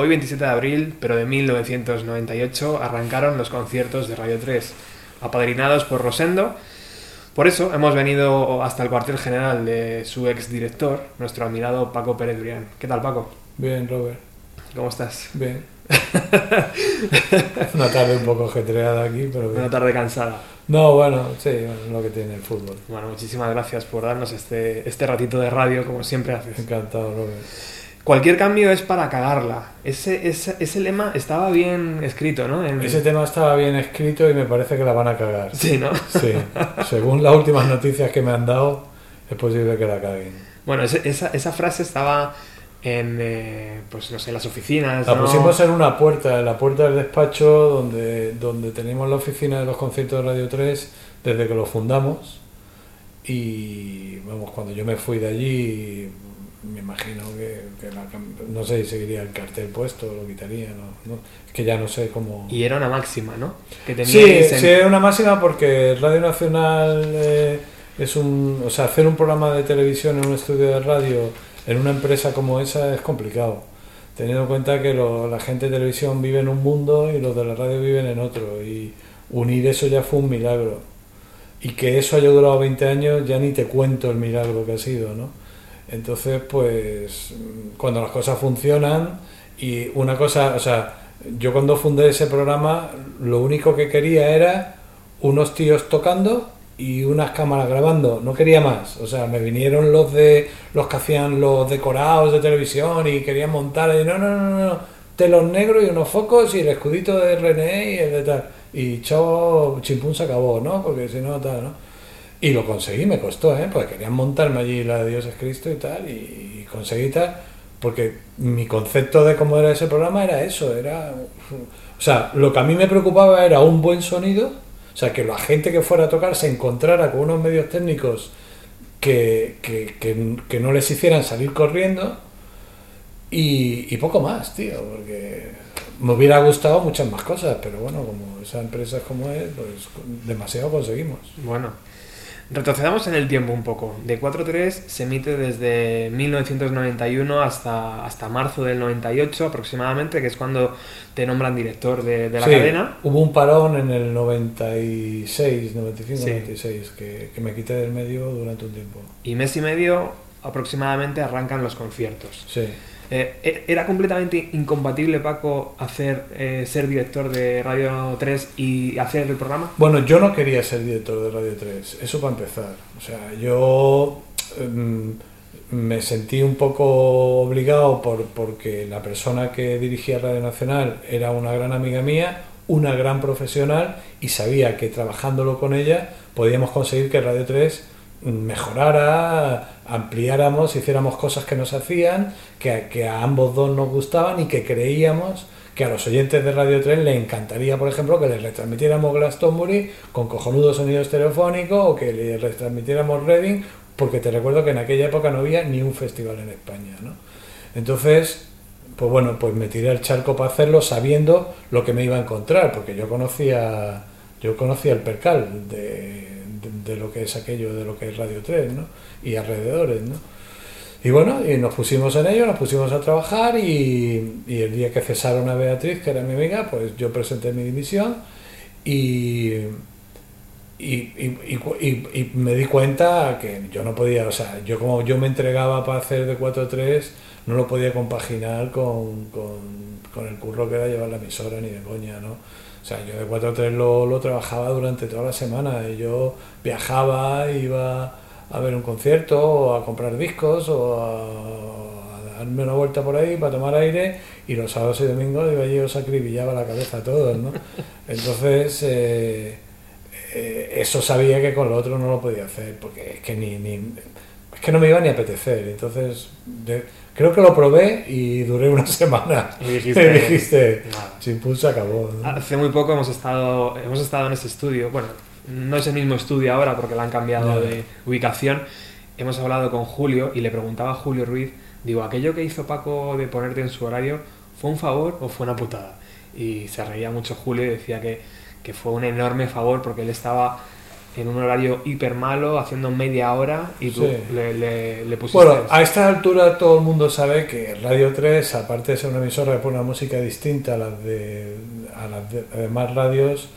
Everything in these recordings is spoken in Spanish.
Hoy 27 de abril, pero de 1998, arrancaron los conciertos de Radio 3, apadrinados por Rosendo. Por eso hemos venido hasta el cuartel general de su exdirector, nuestro admirado Paco Pérez Durián. ¿Qué tal, Paco? Bien, Robert. ¿Cómo estás? Bien. Una tarde un poco ajetreada aquí, pero bien. Una tarde cansada. No, bueno, sí, bueno, lo que tiene el fútbol. Bueno, muchísimas gracias por darnos este, este ratito de radio, como siempre haces. Encantado, Robert. Cualquier cambio es para cagarla. Ese, ese, ese lema estaba bien escrito, ¿no? En- Ese tema estaba bien escrito y me parece que la van a cagar. Sí, ¿no? Sí. Según las últimas noticias que me han dado, es posible que la caguen. Bueno, ese- esa, esa frase estaba en, eh, pues no sé, las oficinas. La ¿no? pusimos en una puerta, en la puerta del despacho donde, donde tenemos la oficina de los conciertos de Radio 3 desde que lo fundamos. Y vamos, cuando yo me fui de allí, me imagino que, que la no sé si seguiría el cartel puesto, lo quitaría, no, no, es que ya no sé cómo. Y era una máxima, ¿no? Que Sí, teníais en- sí, es una máxima porque Radio Nacional eh, es un. O sea, hacer un programa de televisión en un estudio de radio en una empresa como esa es complicado. Teniendo en cuenta que lo- la gente de televisión vive en un mundo y los de la radio viven en otro. Y unir eso ya fue un milagro. Y que eso haya durado 20 años, ya ni te cuento el milagro que ha sido, ¿no? Entonces, pues, cuando las cosas funcionan y una cosa, o sea, yo cuando fundé ese programa, lo único que quería era unos tíos tocando y unas cámaras grabando, no quería más. O sea, me vinieron los de los que hacían los decorados de televisión y querían montar, y no, no, no, no, telos negros y unos focos y el escudito de René y el de tal. Y chao, chimpún se acabó, ¿no? Porque si no, tal, ¿no? Y lo conseguí, me costó, ¿eh? Porque querían montarme allí la de Dios es Cristo y tal, y, conseguí tal, porque mi concepto de cómo era ese programa era eso, era... O sea, lo que a mí me preocupaba era un buen sonido, o sea, que la gente que fuera a tocar se encontrara con unos medios técnicos que, que, que, que no les hicieran salir corriendo y, y poco más, tío, porque me hubiera gustado muchas más cosas, pero bueno, como esa empresa es como es, pues demasiado conseguimos. Bueno, retrocedamos en el tiempo un poco. De 4.3 se emite desde 1991 hasta, hasta marzo del 98 aproximadamente, que es cuando te nombran director de, de la Sí, cadena. Hubo un parón en el 96, 95, Sí. 96, que, que me quité del medio durante un tiempo. Y mes y medio aproximadamente arrancan los conciertos. Sí. Eh, e- ¿Era completamente incompatible, Paco, hacer eh, ser director de Radio 3 y hacer el programa? Bueno, yo no quería ser director de Radio 3, eso para empezar. O sea, yo em, me sentí un poco obligado por, porque la persona que dirigía Radio Nacional era una gran amiga mía, una gran profesional y sabía que trabajándolo con ella podíamos conseguir que Radio 3 mejorara, ampliáramos, hiciéramos cosas que nos hacían, que, a- ambos dos nos gustaban y que creíamos que a los oyentes de Radio 3 les encantaría, por ejemplo, que les retransmitiéramos Glastonbury con cojonudo sonido estereofónico o que les retransmitiéramos Reading, porque te recuerdo que en aquella época no había ni un festival en España, ¿no? Entonces, pues bueno, pues me tiré al charco para hacerlo sabiendo lo que me iba a encontrar, porque yo conocía, yo conocía el percal de, de- lo que es aquello, de lo que es Radio 3, ¿no? Y alrededores, ¿no? Y bueno, y nos pusimos en ello, nos pusimos a trabajar y, y el día que cesaron a Beatriz, que era mi amiga, pues yo presenté mi dimisión y, y, y- y y- me di cuenta que yo no podía, o sea, yo como yo me entregaba para hacer de 4-3, no lo podía compaginar con, con- con el curro que era llevar la emisora ni de coña, ¿no? O sea, yo de 4-3 lo, lo trabajaba durante toda la semana y yo viajaba, iba a ver un concierto o a comprar discos o a, a darme una vuelta por ahí para tomar aire y los sábados y domingos iba allí y os acribillaba la cabeza a todos, ¿no? Entonces, eh, eh, eso sabía que con lo otro no lo podía hacer porque es que ni, ni es que no me iba ni a apetecer. Entonces, de- creo que lo probé y duré una semana. Y dijiste, Me dijiste, chimpún se acabó. ¿no? Hace muy poco hemos estado, hemos estado en ese estudio. Bueno, no es el mismo estudio ahora porque le han cambiado de ubicación. Hemos hablado con Julio y le preguntaba a Julio Ruiz, digo, ¿aquello que hizo Paco de ponerte en su horario fue un favor o fue una putada? Y se reía mucho Julio y decía que, que fue un enorme favor porque él estaba en un horario hiper malo, haciendo media hora y tú Sí. le, le, le pusiste... Bueno, a esta altura todo el mundo sabe que Radio 3, aparte de ser una emisora que pone una música distinta a las de, a las de- demás radios,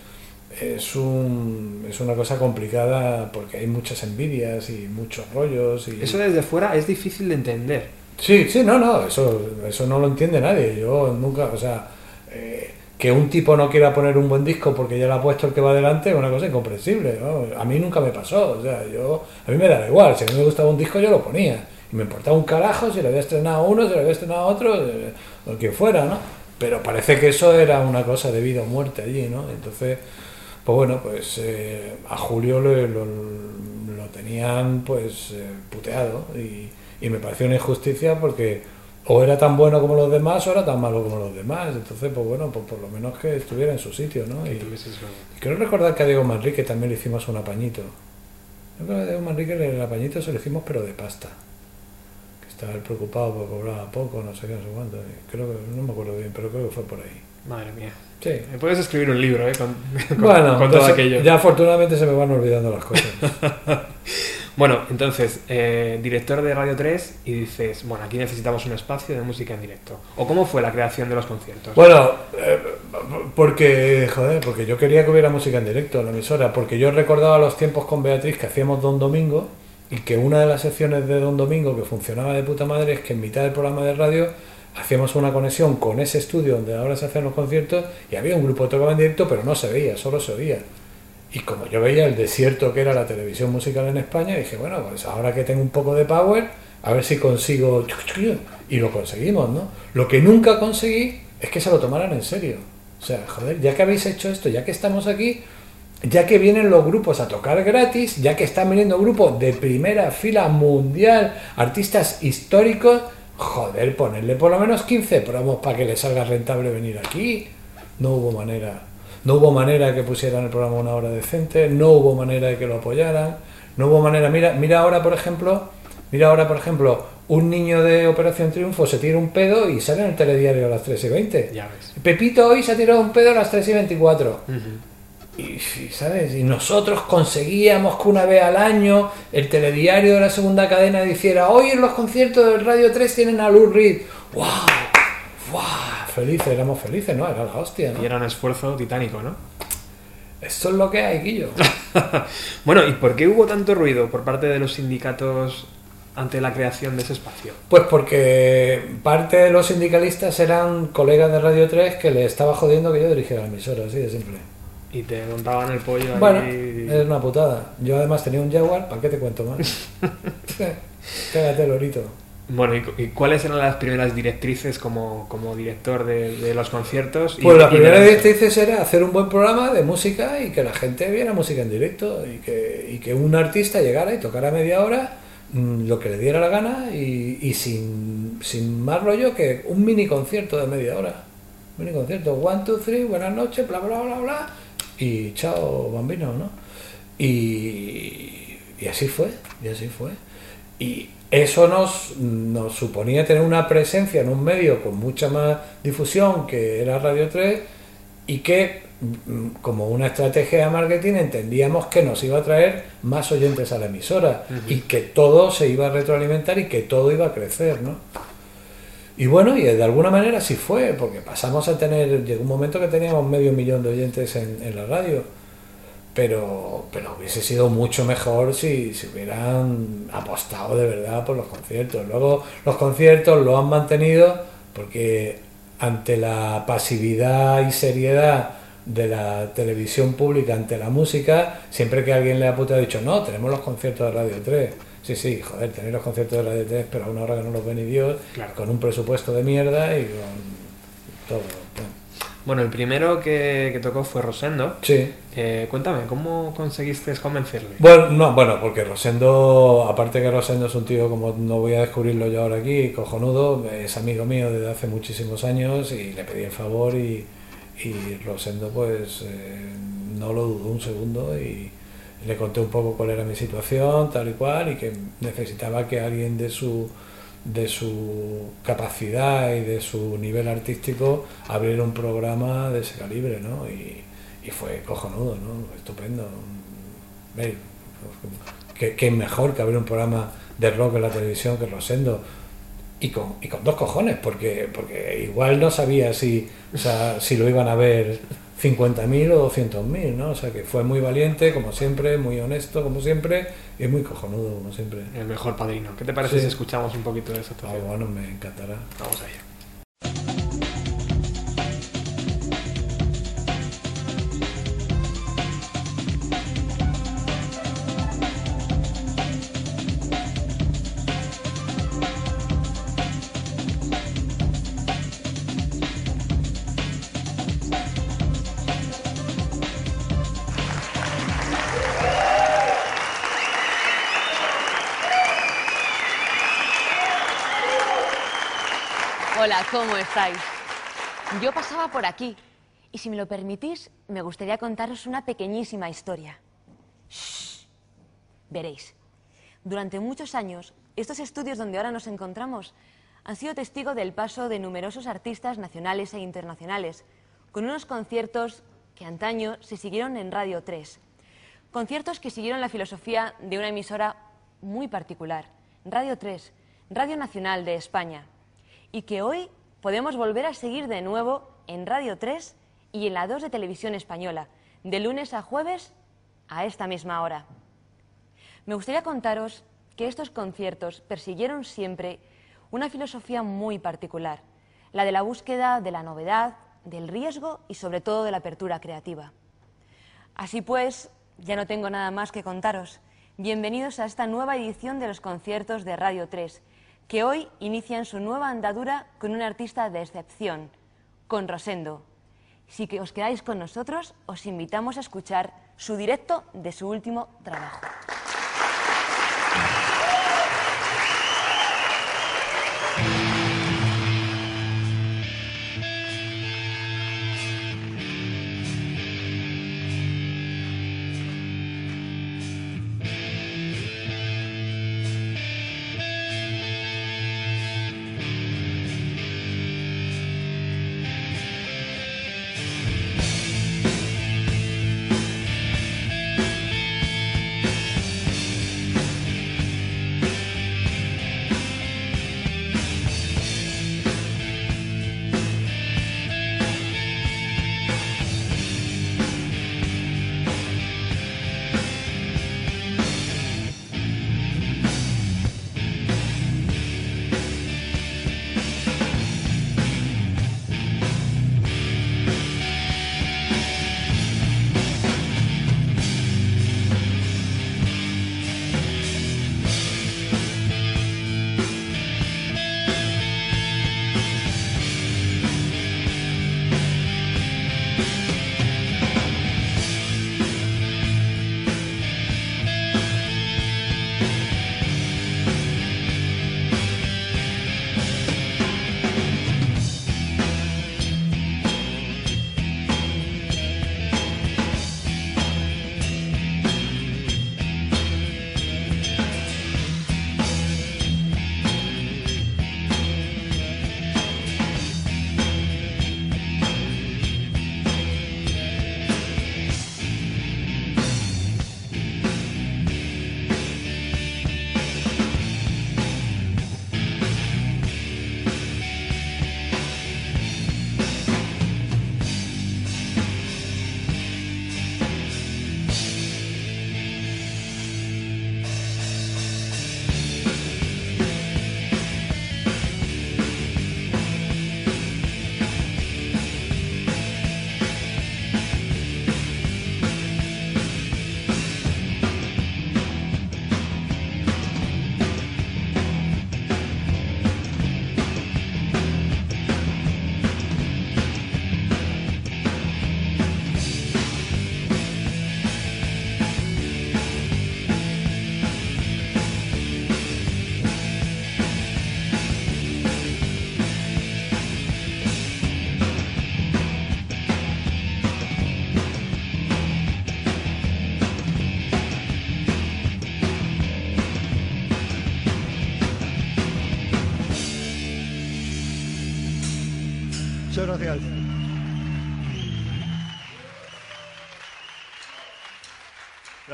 es, un, es una cosa complicada porque hay muchas envidias y muchos rollos. Y... Eso desde fuera es difícil de entender. Sí, sí, no, no, eso, eso no lo entiende nadie. Yo nunca, o sea, eh, que un tipo no quiera poner un buen disco porque ya lo ha puesto el que va delante es una cosa incomprensible. ¿no? A mí nunca me pasó, o sea, yo, a mí me da igual, si a mí me gustaba un disco yo lo ponía. Y me importaba un carajo si lo había estrenado uno, si lo había estrenado otro, eh, o quien fuera, ¿no? Pero parece que eso era una cosa de vida o muerte allí, ¿no? Entonces, pues bueno, pues eh, a Julio le- lo, lo tenían pues eh, puteado y, y me pareció una injusticia porque o era tan bueno como los demás o era tan malo como los demás. Entonces, pues bueno, pues por lo menos que estuviera en su sitio, ¿no? Y, y creo recordar que a Diego Manrique también le hicimos un apañito. Yo creo que a Diego Manrique el apañito se lo hicimos pero de pasta. Que estaba él preocupado porque cobraba poco, no sé qué, no sé cuánto. Creo que, no me acuerdo bien, pero creo que fue por ahí. Madre mía. Sí. Me puedes escribir un libro, ¿eh? Con, con- Bueno, con todo pues, aquello. ya afortunadamente se me van olvidando las cosas. Bueno, entonces, eh, director de Radio 3 y dices, bueno, aquí necesitamos un espacio de música en directo. ¿O cómo fue la creación de los conciertos? Bueno, eh, porque, joder, porque yo quería que hubiera música en directo en la emisora, porque yo recordaba los tiempos con Beatriz que hacíamos Don Domingo y que una de las secciones de Don Domingo que funcionaba de puta madre es que en mitad del programa de radio hacíamos una conexión con ese estudio donde ahora se hacen los conciertos y había un grupo que tocaba en directo, pero no se veía, solo se oía. Y como yo veía el desierto que era la televisión musical en España, dije, bueno, pues ahora que tengo un poco de power, a ver si consigo... Y lo conseguimos, ¿no? Lo que nunca conseguí es que se lo tomaran en serio. O sea, joder, ya que habéis hecho esto, ya que estamos aquí, ya que vienen los grupos a tocar gratis, ya que están viniendo grupos de primera fila mundial, artistas históricos, joder, ponerle por lo menos 15 promos para que les salga rentable venir aquí. No hubo manera. No hubo manera de que pusieran el programa una hora decente, no hubo manera de que lo apoyaran, no hubo manera. Mira, mira ahora, por ejemplo, mira ahora, por ejemplo, un niño de Operación Triunfo se tira un pedo y sale en el telediario a las 3 y 20. Ya ves. Pepito hoy se ha tirado un pedo a las 3 y 24. Ujú. Y, y, ¿sabes? Y nosotros conseguíamos que una vez al año el telediario de la segunda cadena dijera hoy en los conciertos del Radio 3 tienen a Lou Reed. ¡Wow! ¡Wow! Felices, éramos felices, ¿no? Era la hostia, Y ¿no? era un esfuerzo titánico, ¿no? Esto es lo que hay, Guillo. bueno, ¿y por qué hubo tanto ruido por parte de los sindicatos ante la creación de ese espacio? Pues porque parte de los sindicalistas eran colegas de Radio 3 que le estaba jodiendo que yo dirigiera la emisora, así de simple. Y te montaban el pollo ahí. Bueno, es una putada. Yo además tenía un Jaguar, ¿para qué te cuento más? Cágate, lorito. Bueno, ¿y, cu- y cuáles eran las primeras directrices como, como director de, de los conciertos? Pues la y de primera la- directriz era hacer un buen programa de música y que la gente viera música en directo y que, y que un artista llegara y tocara media hora mm, lo que le diera la gana y, y sin, sin más rollo que un mini concierto de media hora. Mini concierto, one, two, three, buenas noches, bla, bla, bla, bla, y chao, bambino, ¿no? Y, y así fue, y así fue. Y eso nos, nos suponía tener una presencia en un medio con mucha más difusión que era Radio 3 y que mm, como una estrategia de marketing entendíamos que nos iba a traer más oyentes a la emisora y que todo se iba a retroalimentar y que todo iba a crecer, ¿no? Y bueno, y de alguna manera sí fue, porque pasamos a tener, llegó un momento que teníamos medio millón de oyentes en, en la radio, pero, pero hubiese sido mucho mejor si, si hubieran apostado de verdad por los conciertos. Luego los conciertos lo han mantenido porque ante la pasividad y seriedad de la televisión pública ante la música, siempre que alguien le ha puteado, ha dicho, no, tenemos los conciertos de Radio 3. Sí, sí, joder, tenéis los conciertos de Radio 3, pero a una hora que no los ve ni Dios, Claro. con un presupuesto de mierda y con todo. Bueno, el primero que, que tocó fue Rosendo. Sí. Eh, cuéntame, ¿cómo conseguiste convencerle? Bueno, no, bueno, porque Rosendo, aparte que Rosendo es un tío, como no voy a descubrirlo yo ahora aquí, cojonudo, es amigo mío desde hace muchísimos años y le pedí el favor y, y Rosendo pues eh, no lo dudó un segundo y le conté un poco cuál era mi situación, tal y cual, y que necesitaba que alguien de su de su capacidad y de su nivel artístico abriera un programa de ese calibre, ¿no? Y, y fue cojonudo, ¿no? Estupendo. ¿Qué, qué mejor que abrir un programa de rock en la televisión que Rosendo. Y con, y con dos cojones, porque, porque igual no sabía si, o sea, si lo iban a ver 50.000 o 200.000, ¿no? O sea que fue muy valiente, como siempre, muy honesto, como siempre, y muy cojonudo, como siempre. El mejor padrino. ¿Qué te parece Sí. si escuchamos un poquito de eso Ah, bueno, me encantará. Vamos allá. ¿Cómo estáis? Yo pasaba por aquí y si me lo permitís, me gustaría contaros una pequeñísima historia. Shh. Veréis, durante muchos años, estos estudios donde ahora nos encontramos han sido testigo del paso de numerosos artistas nacionales e internacionales, con unos conciertos que antaño se siguieron en Radio 3. Conciertos que siguieron la filosofía de una emisora muy particular, Radio 3, Radio Nacional de España, y que hoy podemos volver a seguir de nuevo en Radio 3 y en la 2 de Televisión Española, de lunes a jueves a esta misma hora. Me gustaría contaros que estos conciertos persiguieron siempre una filosofía muy particular, la de la búsqueda de la novedad, del riesgo y sobre todo de la apertura creativa. Así pues, ya no tengo nada más que contaros. Bienvenidos a esta nueva edición de los conciertos de Radio 3, que hoy inician su nueva andadura con un artista de excepción, con Rosendo. Si que os quedáis con nosotros, os invitamos a escuchar su directo de su último trabajo.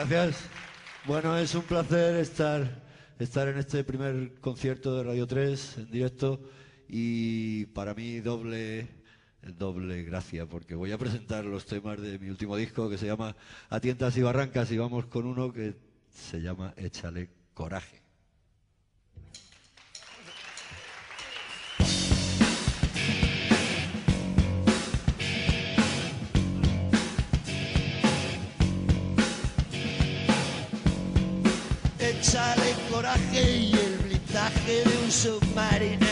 Gracias. Bueno, es un placer estar, estar en este primer concierto de Radio 3 en directo y para mí doble, doble gracia porque voy a presentar los temas de mi último disco que se llama A tientas y barrancas y vamos con uno que se llama Échale coraje. Échale coraje y el blindaje de un submarino.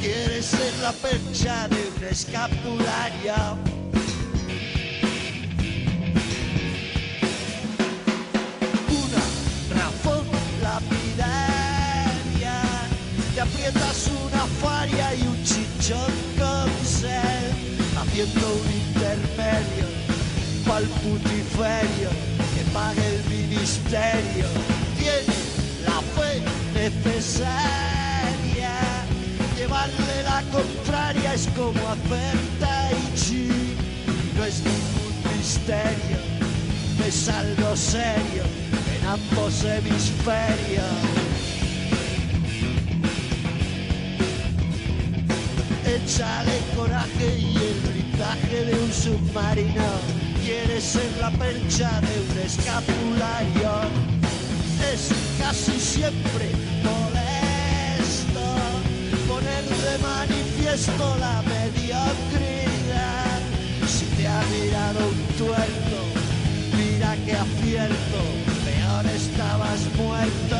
Quieres ser la percha de un escapulario. Una razón lapidaria. Te aprietas una faria y un chichón con sed, haciendo un intermedio pa'l putiferio que pague el ministerio. Tiene la fe necesaria. Llevarle la contraria es como hacer tai chi. No es ningún misterio, es algo serio en ambos hemisferios. Échale coraje y el blindaje de un submarino. Quieres ser la percha de un escapulario. Es casi siempre molesto poner de manifiesto la mediocridad. Si te ha mirado un tuerto, mira que acierto, peor estabas muerto.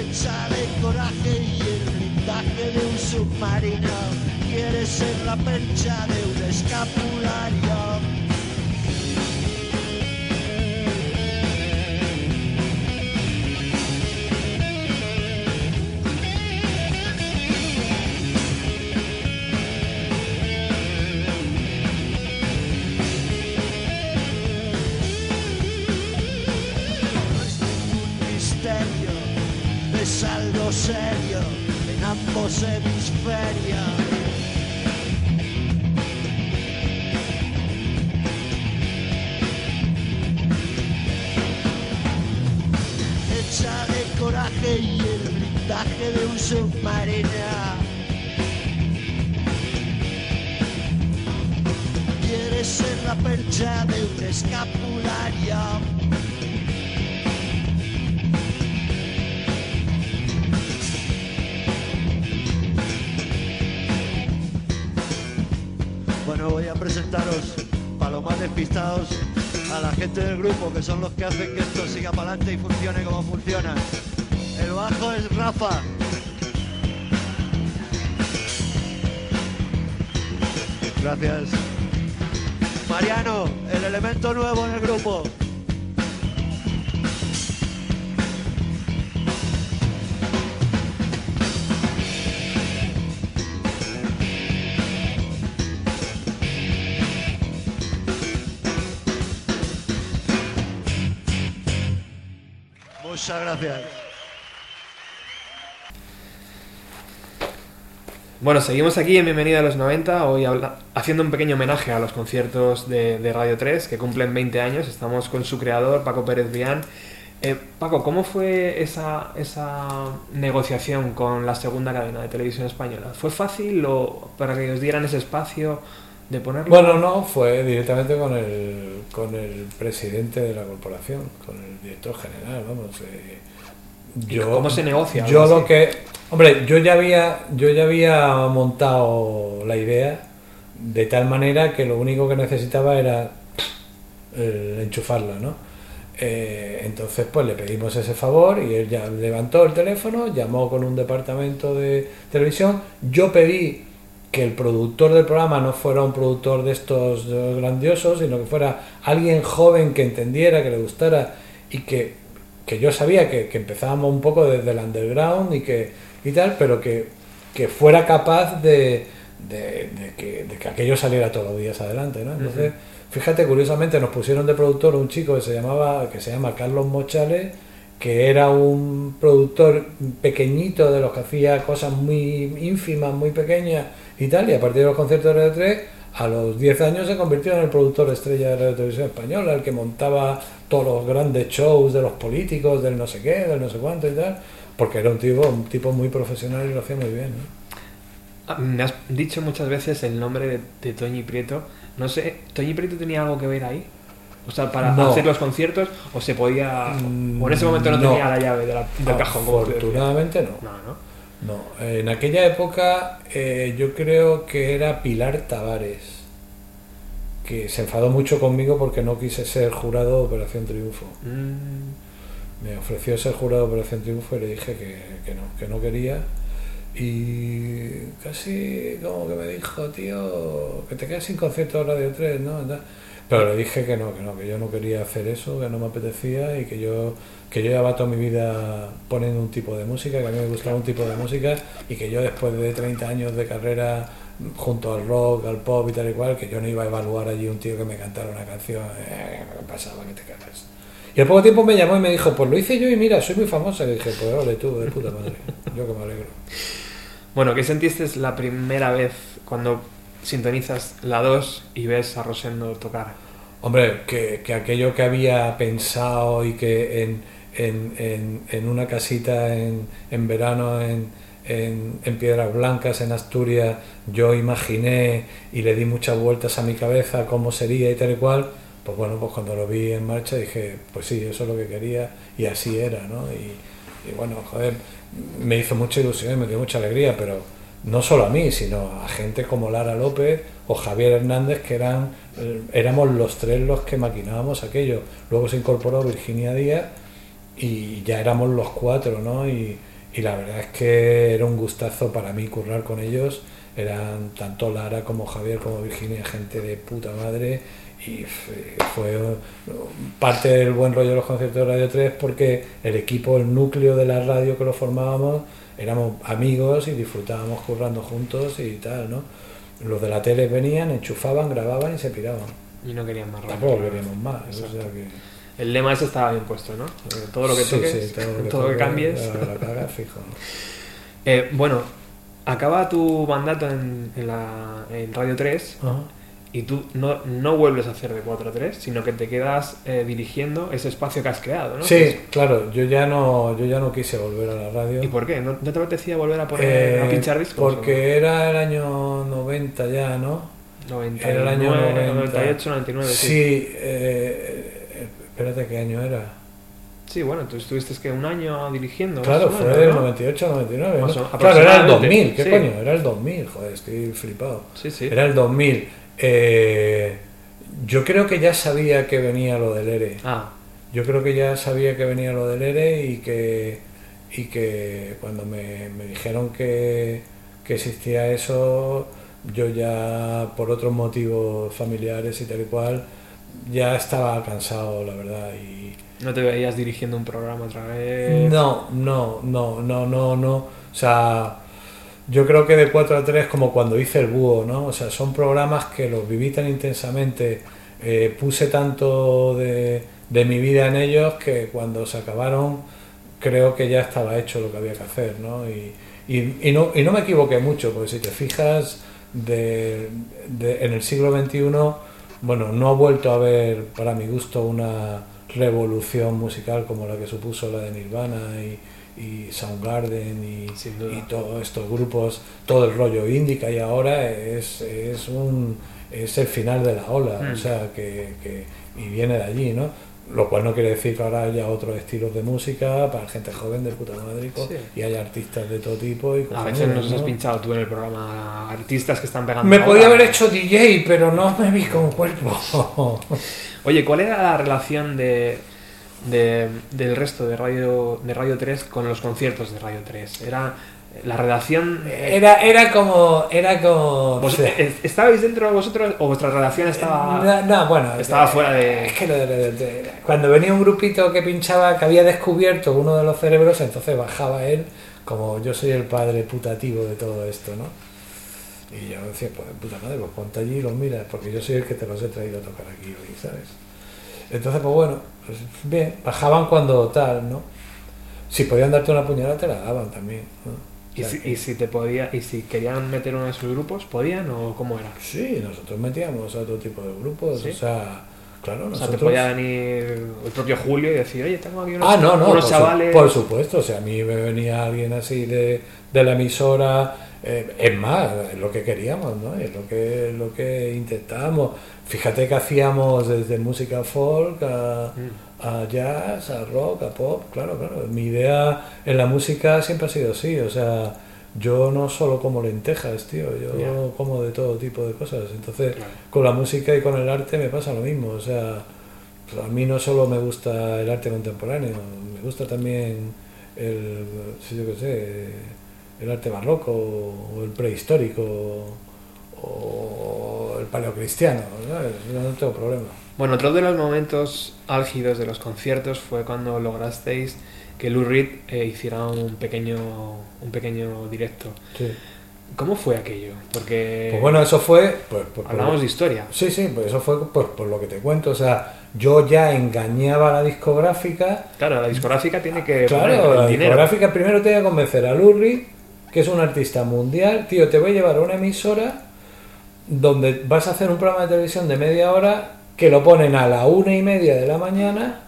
Échale coraje y el blindaje de un submarino. Quieres ser la percha de un escapulario. Es algo serio en ambos hemisferios. Y el blindaje de un submarino. Quieres ser la percha de un escapulario. Bueno, voy a presentaros, más despistados, a la gente del grupo, que son los que hacen que esto siga para adelante y funcione como funciona. El bajo es Rafa. Gracias. Mariano, el elemento nuevo en el grupo. Muchas gracias. Bueno, seguimos aquí en Bienvenida a los 90, hoy habla- haciendo un pequeño homenaje a los conciertos de, de Radio 3 que cumplen 20 años. Estamos con su creador, Paco Pérez Vián. Eh, Paco, ¿cómo fue esa, esa negociación con la segunda cadena de televisión española? ¿Fue fácil o para que os dieran ese espacio de ponerlo? Bueno, no, fue directamente con el, con el presidente de la corporación, con el director general, vamos. eh, ¿Y cómo se negocia Yo lo que, hombre, yo ya había, yo ya había montado la idea de tal manera que lo único que necesitaba era el enchufarla, ¿no? Eh, entonces, pues le pedimos ese favor y él ya levantó el teléfono, llamó con un departamento de televisión. Yo pedí que el productor del programa no fuera un productor de estos eh, grandiosos, sino que fuera alguien joven que entendiera, que le gustara y que, que yo sabía que, que empezábamos un poco desde el underground y que y tal, pero que, que fuera capaz de, de, de que, de que aquello saliera todos los días adelante, ¿no? Entonces, fíjate, curiosamente nos pusieron de productor un chico que se llamaba, que se llama Carlos Mochales que era un productor pequeñito de los que hacía cosas muy ínfimas, muy pequeñas y tal, y a partir de los conciertos de Radio 3, a los 10 años se convirtió en el productor estrella de Radio Televisión Española, el que montaba todos los grandes shows de los políticos, del no sé qué, del no sé cuánto y tal, porque era un tipo, un tipo muy profesional y lo hacía muy bien. ¿no? Ah, Me has dicho muchas veces el nombre de, de Toñi Prieto. No sé, ¿Toñi Prieto tenía algo que ver ahí? O sea, para No. hacer los conciertos, o se podía. Mm, o en ese momento no, no. tenía la llave de la- del cajón. Afortunadamente no. No, no. No, en aquella época eh, yo creo que era Pilar Tavares, que se enfadó mucho conmigo porque no quise ser jurado de Operación Triunfo. Mm, Me ofreció ser jurado de Operación Triunfo y le dije que, que no, que no quería. Y casi como que me dijo, tío, que te quedas sin concierto de Radio 3, ¿no? Pero le dije que no, que no, que yo no quería hacer eso, que no me apetecía y que yo, que yo llevaba toda mi vida poniendo un tipo de música, que a mí me gustaba un tipo de música y que yo después de 30 años de carrera junto al rock, al pop y tal y cual, que yo no iba a evaluar allí un tío que me cantara una canción, eh, ¿qué pasaba? que te cagas? Y al poco tiempo me llamó y me dijo, pues lo hice yo y mira, soy muy famosa. Y dije, pues ole tú, de puta madre. Yo que me alegro. Bueno, ¿qué sentiste la primera vez cuando sintonizas la 2 y ves a Rosendo tocar? Hombre, que, que aquello que había pensado y que en, en, en, en una casita en, en verano en, en, Piedras Blancas, en Asturias, yo imaginé y le di muchas vueltas a mi cabeza cómo sería y tal y cual, pues bueno, pues cuando lo vi en marcha dije, pues sí, eso es lo que quería y así era, ¿no? Y, bueno, joder, me hizo mucha ilusión me dio mucha alegría, pero no solo a mí, sino a gente como Lara López o Javier Hernández, que eran eh, éramos los tres los que maquinábamos aquello. Luego se incorporó Virginia Díaz y ya éramos los cuatro, ¿no? Y, y la verdad es que era un gustazo para mí currar con ellos. Eran tanto Lara como Javier como Virginia, gente de puta madre. Y fue parte del buen rollo de los conciertos de Radio 3 porque el equipo, el núcleo de la radio que lo formábamos, éramos amigos y disfrutábamos currando juntos y tal, ¿no? Los de la tele venían, enchufaban, grababan y se piraban. Y no querían más Tampoco rápido. queríamos más. El lema ese estaba bien puesto, ¿no? Eh, Todo lo que Sí, toques, sí, todo lo que, todo lo que cambies. La, fijo. Eh, bueno, acaba tu mandato en, en la, en Radio 3 Ajá. y tú no, no vuelves a hacer de 4 a 3, sino que te quedas eh, dirigiendo ese espacio que has creado, ¿no? Sí, claro, yo ya no, yo ya no quise volver a la radio. ¿Y por qué? ¿No, no te apetecía volver a poner Eh, a pinchar discos? Porque era el año 90 ya, ¿no? o? 99, Era el año 90. 98, 99, sí. Sí, eh, espérate qué año era. Sí, bueno, tú estuviste que un año dirigiendo. Claro, fue del ¿no? 98 al 99. ¿no? Claro, era el aproximadamente, 2000, ¿qué sí. coño? Era el 2000, joder, estoy flipado. Sí, sí. Era el 2000. Eh, yo creo que ya sabía que venía lo del ERE. Ah, Yo creo que ya sabía que venía lo del ERE y que, y que cuando me, me dijeron que, que existía eso, yo ya por otros motivos familiares y tal y cual, ya estaba cansado, la verdad. Y, no te veías dirigiendo un programa otra vez. no, no, no, no, no, no. O sea, yo creo que de 4 a 3 como cuando hice el búho, ¿no? O sea, son programas que los viví tan intensamente, eh, puse tanto de, de mi vida en ellos que cuando se acabaron creo que ya estaba hecho lo que había que hacer, ¿no? Y, y, y no, y no me equivoqué mucho, porque si te fijas, de, de- en el siglo XXI, bueno, no ha vuelto a haber, para mi gusto, una revolución musical como la que supuso la de Nirvana y, y Soundgarden y, y todos estos grupos, todo el rollo indie que hay ahora es, es, un, es el final de la ola, Mm. o sea, que, que- y viene de allí, ¿no? Lo cual no quiere decir que ahora haya otros estilos de música para gente joven del puta madre Sí. y hay artistas de todo tipo y A veces nos has pinchado tú en el programa artistas que están pegando. Me ahora. podía haber hecho DJ, pero no me vi con cuerpo. Oye, ¿cuál era la relación de, de- del resto de Radio, de Radio 3 con los conciertos de Radio 3? Era la redacción... Era, era como. Era como. ¿Vos- eh, ¿Estabais dentro vosotros o vuestra redacción estaba...? No, no, bueno. estaba eh, fuera de- Es que lo de- de- de- cuando venía un grupito que pinchaba, que había descubierto uno de los cerebros, entonces bajaba él, como yo soy el padre putativo de todo esto, ¿no? Y yo decía, pues puta madre, pues ponte allí y los miras, porque yo soy el que te los he traído a tocar aquí hoy, ¿sabes? Entonces, pues bueno, pues bien, bajaban cuando tal, ¿no? Si podían darte una puñalada, te la daban también. ¿no? ¿Y si, que- y si te podía y si querían meter uno de sus grupos, podían o cómo era? Sí, nosotros metíamos a otro tipo de grupos, ¿Sí? o sea, claro, O sea, nosotros... te podía venir el propio Julio y decir, oye, tengo aquí unos, Ah, no, no, unos por, su- chavales. por supuesto, o sea, a mí me venía alguien así de, de la emisora, eh, es más, es lo que queríamos, ¿no? Es lo que, lo que intentábamos. Fíjate que hacíamos desde música folk a, Mm. A jazz, a rock, a pop, claro, claro. Mi idea en la música siempre ha sido así, o sea, yo no solo como lentejas, tío, yo como de todo tipo de cosas. Entonces, Claro. con la música y con el arte me pasa lo mismo, o sea, pues a mí no solo me gusta el arte contemporáneo, me gusta también el, sí, yo qué sé, el arte barroco o el prehistórico o el paleocristiano. Yo no tengo problema. Bueno, otro de los momentos álgidos de los conciertos fue cuando lograsteis que Lou Reed eh, hiciera un pequeño, un pequeño directo. Sí. ¿Cómo fue aquello? Porque Pues bueno, eso fue... Pues, pues, hablamos de historia. Sí, sí, pues eso fue pues, por lo que te cuento, o sea, yo ya engañaba a la discográfica Claro, la discográfica tiene que Claro, la dinero. discográfica primero voy a convencer a Lurri, que es un artista mundial, tío, te voy a llevar a una emisora donde vas a hacer un programa de televisión de media hora que lo ponen a la una y media de la mañana.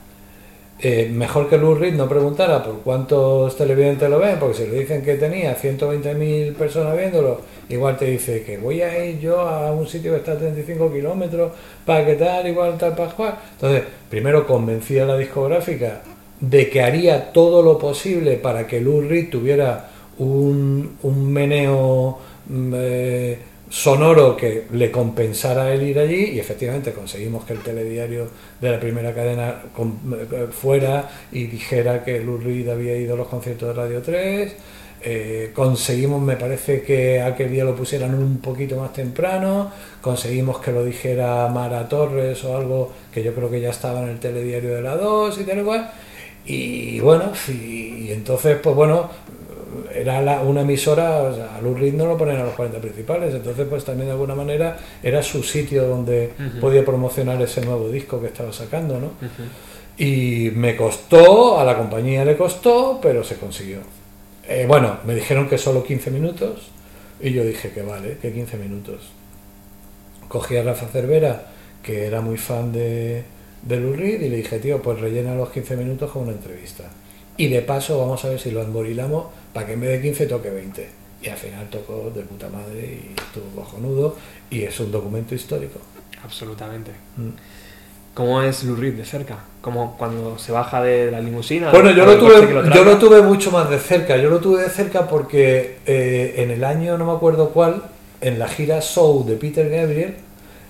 Eh, mejor que Lou Reed no preguntara por cuántos televidentes lo ven, porque si le dicen que tenía 120.000 personas viéndolo, igual te dice que voy a ir yo a un sitio que está a 35 kilómetros para que tal, igual tal, para jugar. Entonces, primero convencí a la discográfica de que haría todo lo posible para que Lou Reed tuviera un, un meneo mm, eh, sonoro que le compensara él ir allí y efectivamente conseguimos que el telediario de la primera cadena eh, fuera y dijera que Lou Reed había ido a los conciertos de Radio 3 eh, conseguimos, me parece que aquel día lo pusieran un poquito más temprano, conseguimos que lo dijera Mara Torres o algo que yo creo que ya estaba en el telediario de la 2 y tal cual. Y bueno, y entonces, pues bueno, era la- una emisora, o sea, a Lou Reed no lo ponen a los 40 principales, entonces pues también de alguna manera era su sitio donde podía promocionar ese nuevo disco que estaba sacando, ¿no? Y me costó, a la compañía le costó, pero se consiguió. Eh, bueno, me dijeron que solo 15 minutos y yo dije que vale, que 15 minutos. Cogí a Rafa Cervera, que era muy fan de, de Reed, y le dije, tío, pues rellena los 15 minutos con una entrevista. Y de paso vamos a ver si lo emborilamos para que en vez de 15 toque 20. Y al final tocó de puta madre y estuvo cojonudo y es un documento histórico. Absolutamente. Mm. ¿Cómo es Lou Reed de cerca? Como cuando se baja de la limusina. Bueno, yo lo, tuve, lo yo lo tuve mucho más de cerca. Yo lo tuve de cerca porque eh, en el año, no me acuerdo cuál, en la gira Show de Peter Gabriel,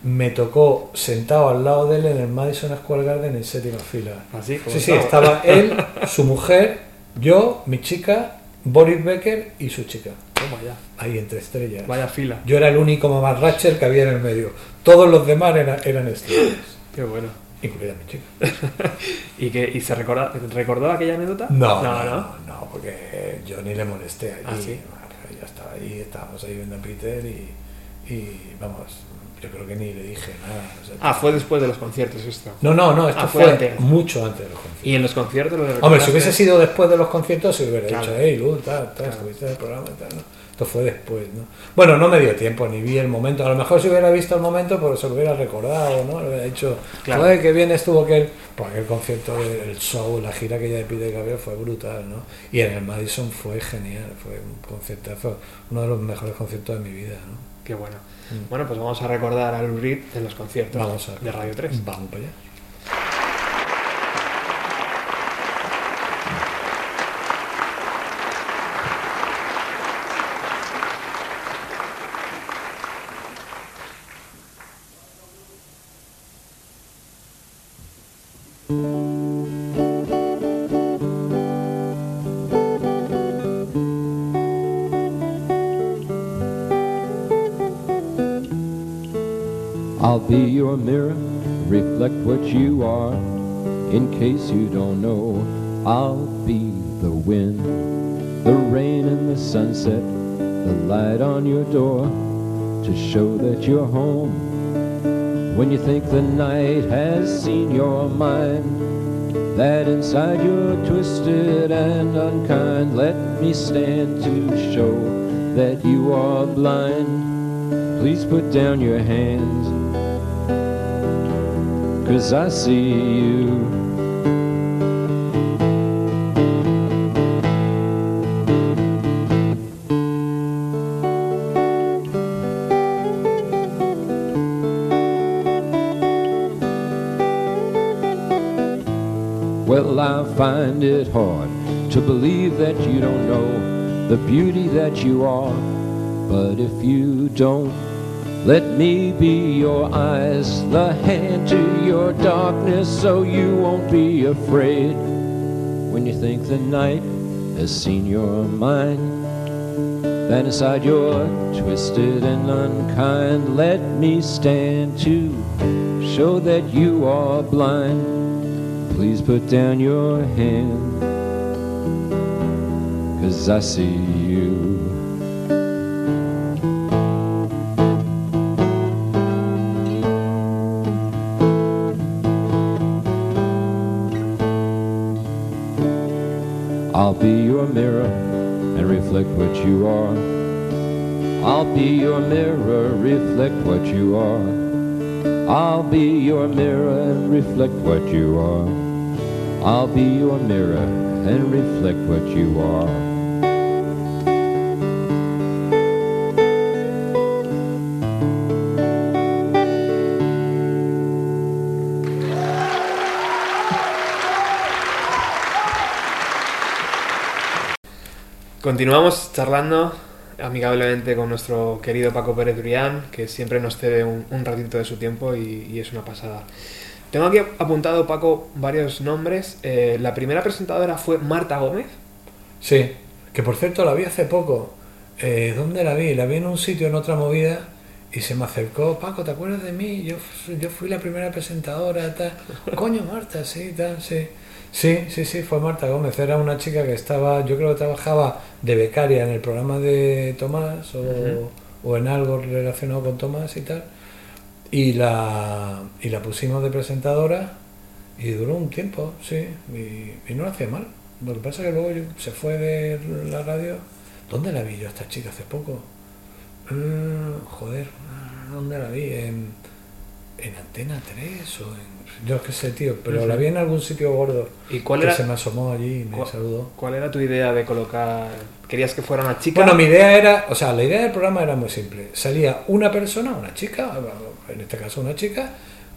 me tocó sentado al lado de él en el Madison Square Garden en séptima fila. Así, como Sí, sí, estaba. él, su mujer, yo, mi chica, Boris Becker y su chica. Toma ya. Ahí entre estrellas. Vaya fila. Yo era el único mamá Ratcher que había en el medio. Todos los demás eran, eran estrellas, Qué bueno. incluida mi chica. ¿Y, que, y se recorda, recordó aquella anécdota? No, no. no, no. porque yo ni le molesté allí. Ah, ¿sí? Yo estaba ahí, estábamos ahí viendo a Peter y, y, vamos, yo creo que ni le dije nada. o sea, Ah, fue después de los conciertos esto. No, no, no, esto Ah, fue fue, antes. mucho antes de los conciertos. Y en los conciertos lo Hombre, si hubiese sido después de los conciertos, se hubiera Claro. dicho, hey, Luz, tal, tal, estuviste en el programa y tal, ¿no? Esto fue después, ¿no? Bueno, no me dio tiempo, ni vi el momento. A lo mejor si hubiera visto el momento, pues se lo hubiera recordado, ¿no? Le hubiera dicho, Claro. joder, qué bien estuvo aquel... Pues aquel concierto, el show, la gira que ya de Peter Gabriel fue brutal, ¿no? Y en el Madison fue genial, fue un conciertazo, uno de los mejores conciertos de mi vida, ¿no? Qué bueno. Bueno, pues vamos a recordar a Lou Reed en los conciertos Vamos a de Radio 3. Vamos para allá. Case you don't know, I'll be the wind, the rain and the sunset, the light on your door to show that you're home. When you think the night has seen your mind, that inside you're twisted and unkind, let me stand to show that you are blind. Please put down your hands, cause I see you. Find it hard to believe that you don't know the beauty that you are. But if you don't, let me be your eyes, the hand to your darkness, so you won't be afraid when you think the night has seen your mind. Then inside you're twisted and unkind. Let me stand to show that you are blind. Please put down your hand, cause I see you. I'll be your mirror and reflect what you are. I'll be your mirror, reflect what you are. I'll be your mirror and reflect what you are. I'll be your mirror and reflect what you are. Continuamos charlando amigablemente con nuestro querido Paco Pérez Brián, que siempre nos cede un, ratito de su tiempo y es una pasada. Tengo aquí apuntado, Paco, varios nombres. Eh, la primera presentadora fue Marta Gómez. Sí, que por cierto la vi hace poco. Eh, ¿Dónde la vi? La vi en un sitio, en otra movida, y se me acercó, Paco, ¿te acuerdas de mí? Yo, yo fui la primera presentadora, tal. Coño, Marta, sí, tal, sí. Sí, sí, sí, fue Marta Gómez. Era una chica que estaba, yo creo que trabajaba de becaria en el programa de Tomás o, o en algo relacionado con Tomás y tal. Y la, y la pusimos de presentadora y duró un tiempo, sí, y, no lo hacía mal. Lo que pasa es que luego yo- se fue de la radio. ¿Dónde la vi yo a esta chica hace poco? Mm, joder, ¿dónde la vi? En, en Antena 3 o en... Yo qué sé, tío, pero la vi en algún sitio gordo. ¿Y cuál que era, se me asomó allí y me saludó. cuál era tu idea de colocar? ¿Querías que fuera una chica? Bueno, mi idea era, o sea, la idea del programa era muy simple. Salía una persona, una chica, en este caso una chica,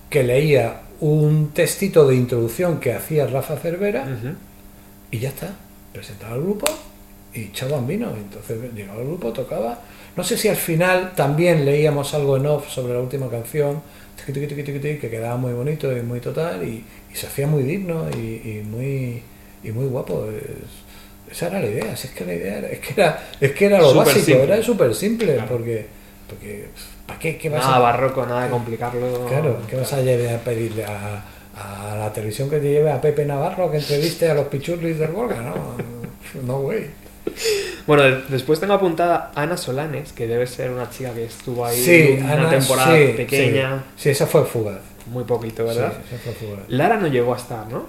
que leía un textito de introducción que hacía Rafa Cervera y ya está. Presentaba al grupo y echaban vino. Entonces llegaba el grupo, tocaba. No sé si al final también leíamos algo en off sobre la última canción, que quedaba muy bonito y muy total y, y se hacía muy digno y, y muy y muy guapo. Es- esa era la idea, si es que la idea era, es que era, es que era lo básico, simple. era súper simple, Claro. porque, porque ¿para qué? ¿Qué vas Nada a, barroco, nada de complicarlo. Claro, ¿qué vas a llevar a pedirle a, a la televisión que te lleve a Pepe Navarro que entreviste a los pichurris del Volga? No, no, güey. Bueno, de- después tengo apuntada Ana Solanes, que debe ser una chica que estuvo ahí Sí, una Ana, temporada sí, pequeña, Sí, Sí, esa fue fugaz. muy poquito, ¿verdad? Sí, esa fue fugaz. Lara no llegó a estar, ¿no?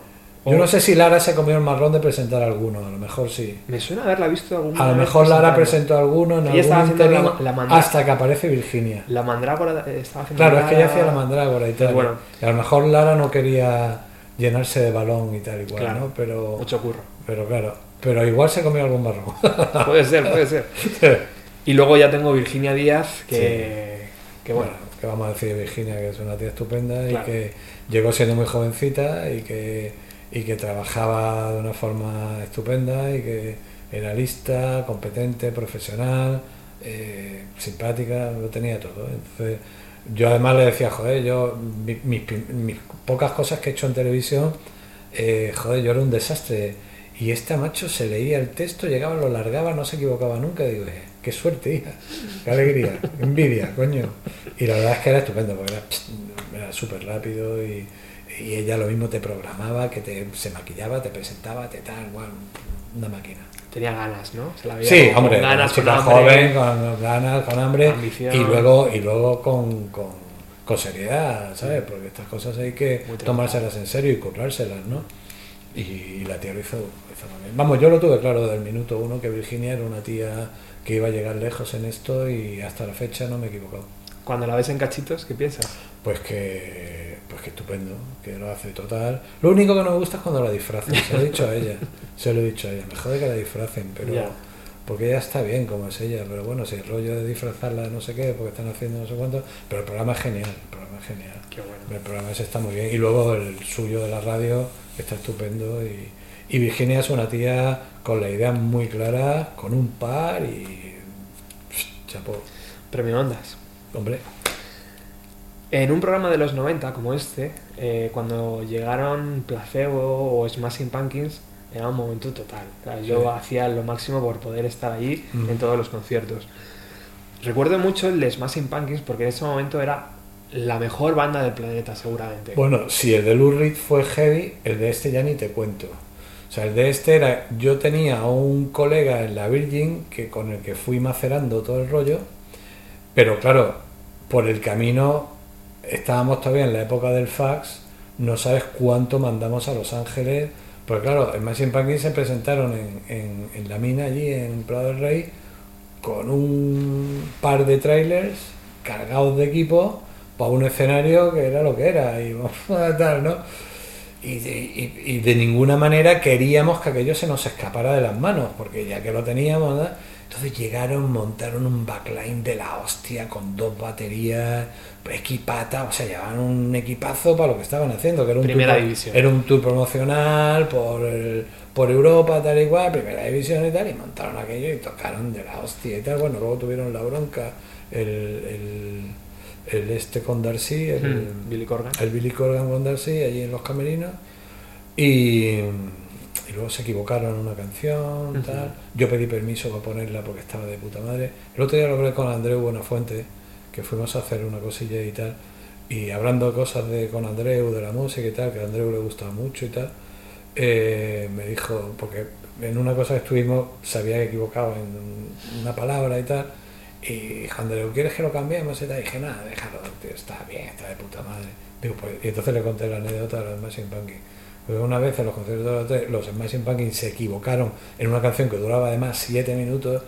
O- Yo no sé si Lara se comió el marrón de presentar alguno, a lo mejor sí. Me suena haberla visto alguna A lo mejor Lara presentó alguno en Ella algún la interino la mandra- hasta que aparece Virginia. La mandrágora eh, estaba haciendo Claro, es que ella hacía la mandrágora y tal. Bueno. Y a lo mejor Lara no quería llenarse de balón y tal igual, Claro, ¿no? Pero, Mucho curro. pero claro, pero igual se comió algún marrón. Puede ser, puede ser. Y luego ya tengo Virginia Díaz, que, que bueno, bueno, que vamos a decir de Virginia, que es una tía estupenda Claro. y que llegó siendo muy jovencita y que, y que trabajaba de una forma estupenda y que era lista, competente, profesional, eh, simpática, lo tenía todo. Entonces, yo además le decía, joder, yo, mi- mis, prim- mis pocas cosas que he hecho en televisión, eh, joder, yo era un desastre. Y esta macho se leía el texto, llegaba, lo largaba, no se equivocaba nunca. Digo, eh, qué suerte, hija, qué alegría, qué envidia, coño. Y la verdad es que era estupendo, porque era, era súper rápido y, y ella lo mismo te programaba, que te, se maquillaba, te presentaba, te tal, igual, una máquina. tenía ganas, ¿no? Se la veía Sí, con hombre, ganas, una chica con hambre. joven, con ganas, con hambre, Ambición. y luego, y luego con, con, con seriedad, ¿sabes? Porque estas cosas hay que tomárselas en serio y currárselas, ¿no? Y la tía lo hizo, Vamos, yo lo tuve claro desde el minuto uno que Virginia era una tía que iba a llegar lejos en esto y hasta la fecha no me he equivocado. Cuando la ves en cachitos, ¿qué piensas? Pues que, pues que estupendo, que lo hace total. Lo único que no me gusta es cuando la disfrazan, se lo he dicho a ella, se lo he dicho a ella, me jode que la disfracen, pero porque ella está bien como es ella, pero bueno, si el rollo de disfrazarla de no sé qué, porque están haciendo no sé cuánto, pero el programa es genial, el programa es genial. Qué bueno. El programa ese está muy bien. Y luego el suyo de la radio está estupendo. Y, y Virginia es una tía con la idea muy clara, con un par y. Chapo. Premio Ondas. Hombre, En un programa de los 90 como este, eh, cuando llegaron Placebo o Smashing Pumpkins, era un momento total. Yo Sí. hacía lo máximo por poder estar allí Mm. en todos los conciertos. Recuerdo mucho el de Smashing Pumpkins porque en ese momento era la mejor banda del planeta, seguramente. bueno, si el de Lou Reed fue heavy, el de este ya ni te cuento. O sea, el de este era. Yo tenía un colega en la Virgin que con el que fui macerando todo el rollo, pero claro, por el camino estábamos todavía en la época del fax, no sabes cuánto mandamos a Los Ángeles, porque claro, en Machine se presentaron en, en- en la mina allí en Prado del Rey con un par de trailers cargados de equipo para un escenario que era lo que era y tal, ¿no? Y de, y- y de ninguna manera queríamos que aquello se nos escapara de las manos, porque ya que lo teníamos, ¿no? entonces llegaron, montaron un backline de la hostia con dos baterías, equipata, o sea, llevaban un equipazo para lo que estaban haciendo, que era un, Primera tour, división. era un tour promocional por, el- por Europa, tal y cual, primera división y tal, y montaron aquello y tocaron de la hostia y tal. Bueno, luego tuvieron la bronca, el, el, el este con Darcy, el, Mm, Billy Corgan. el Billy Corgan con Darcy allí en los camerinos. Y, y luego se equivocaron en una canción tal. Yo pedí permiso para ponerla porque estaba de puta madre. El otro día lo hablé con Andreu Buenafuente que fuimos a hacer una cosilla y tal. Y hablando de cosas de con Andreu de la música y tal que a Andreu le gustaba mucho y tal eh, me dijo porque en una cosa que estuvimos se había equivocado en una palabra y tal y dijo Andreu, ¿quieres que lo cambiemos? Y? Y dije, nada, déjalo, tío, está bien, está de puta madre. Digo, pues, y entonces le conté la anécdota de los Smashing Pumpkins. Porque una vez en los conciertos de los tres, los Smashing Pumpkins se equivocaron en una canción que duraba además 7 minutos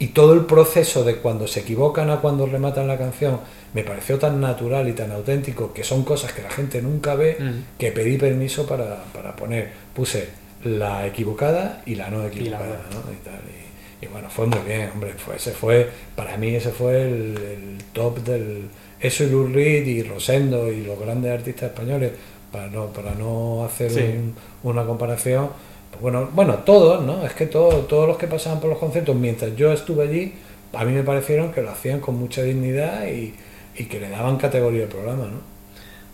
y todo el proceso de cuando se equivocan a cuando rematan la canción me pareció tan natural y tan auténtico que son cosas que la gente nunca ve Mm. que pedí permiso para, para poner. Puse la equivocada y la no Y la equivocada. ¿no? Y tal, y- y bueno, fue muy bien, hombre. Fue, ese fue, para mí ese fue el, el top del... Eso y Lou Reed y Rosendo y los grandes artistas españoles, para no, para no hacer Sí. un- una comparación. pues bueno, bueno, todos, ¿no? Es que todos, todos los que pasaban por los conciertos mientras yo estuve allí, a mí me parecieron que lo hacían con mucha dignidad y, y que le daban categoría al programa, ¿no?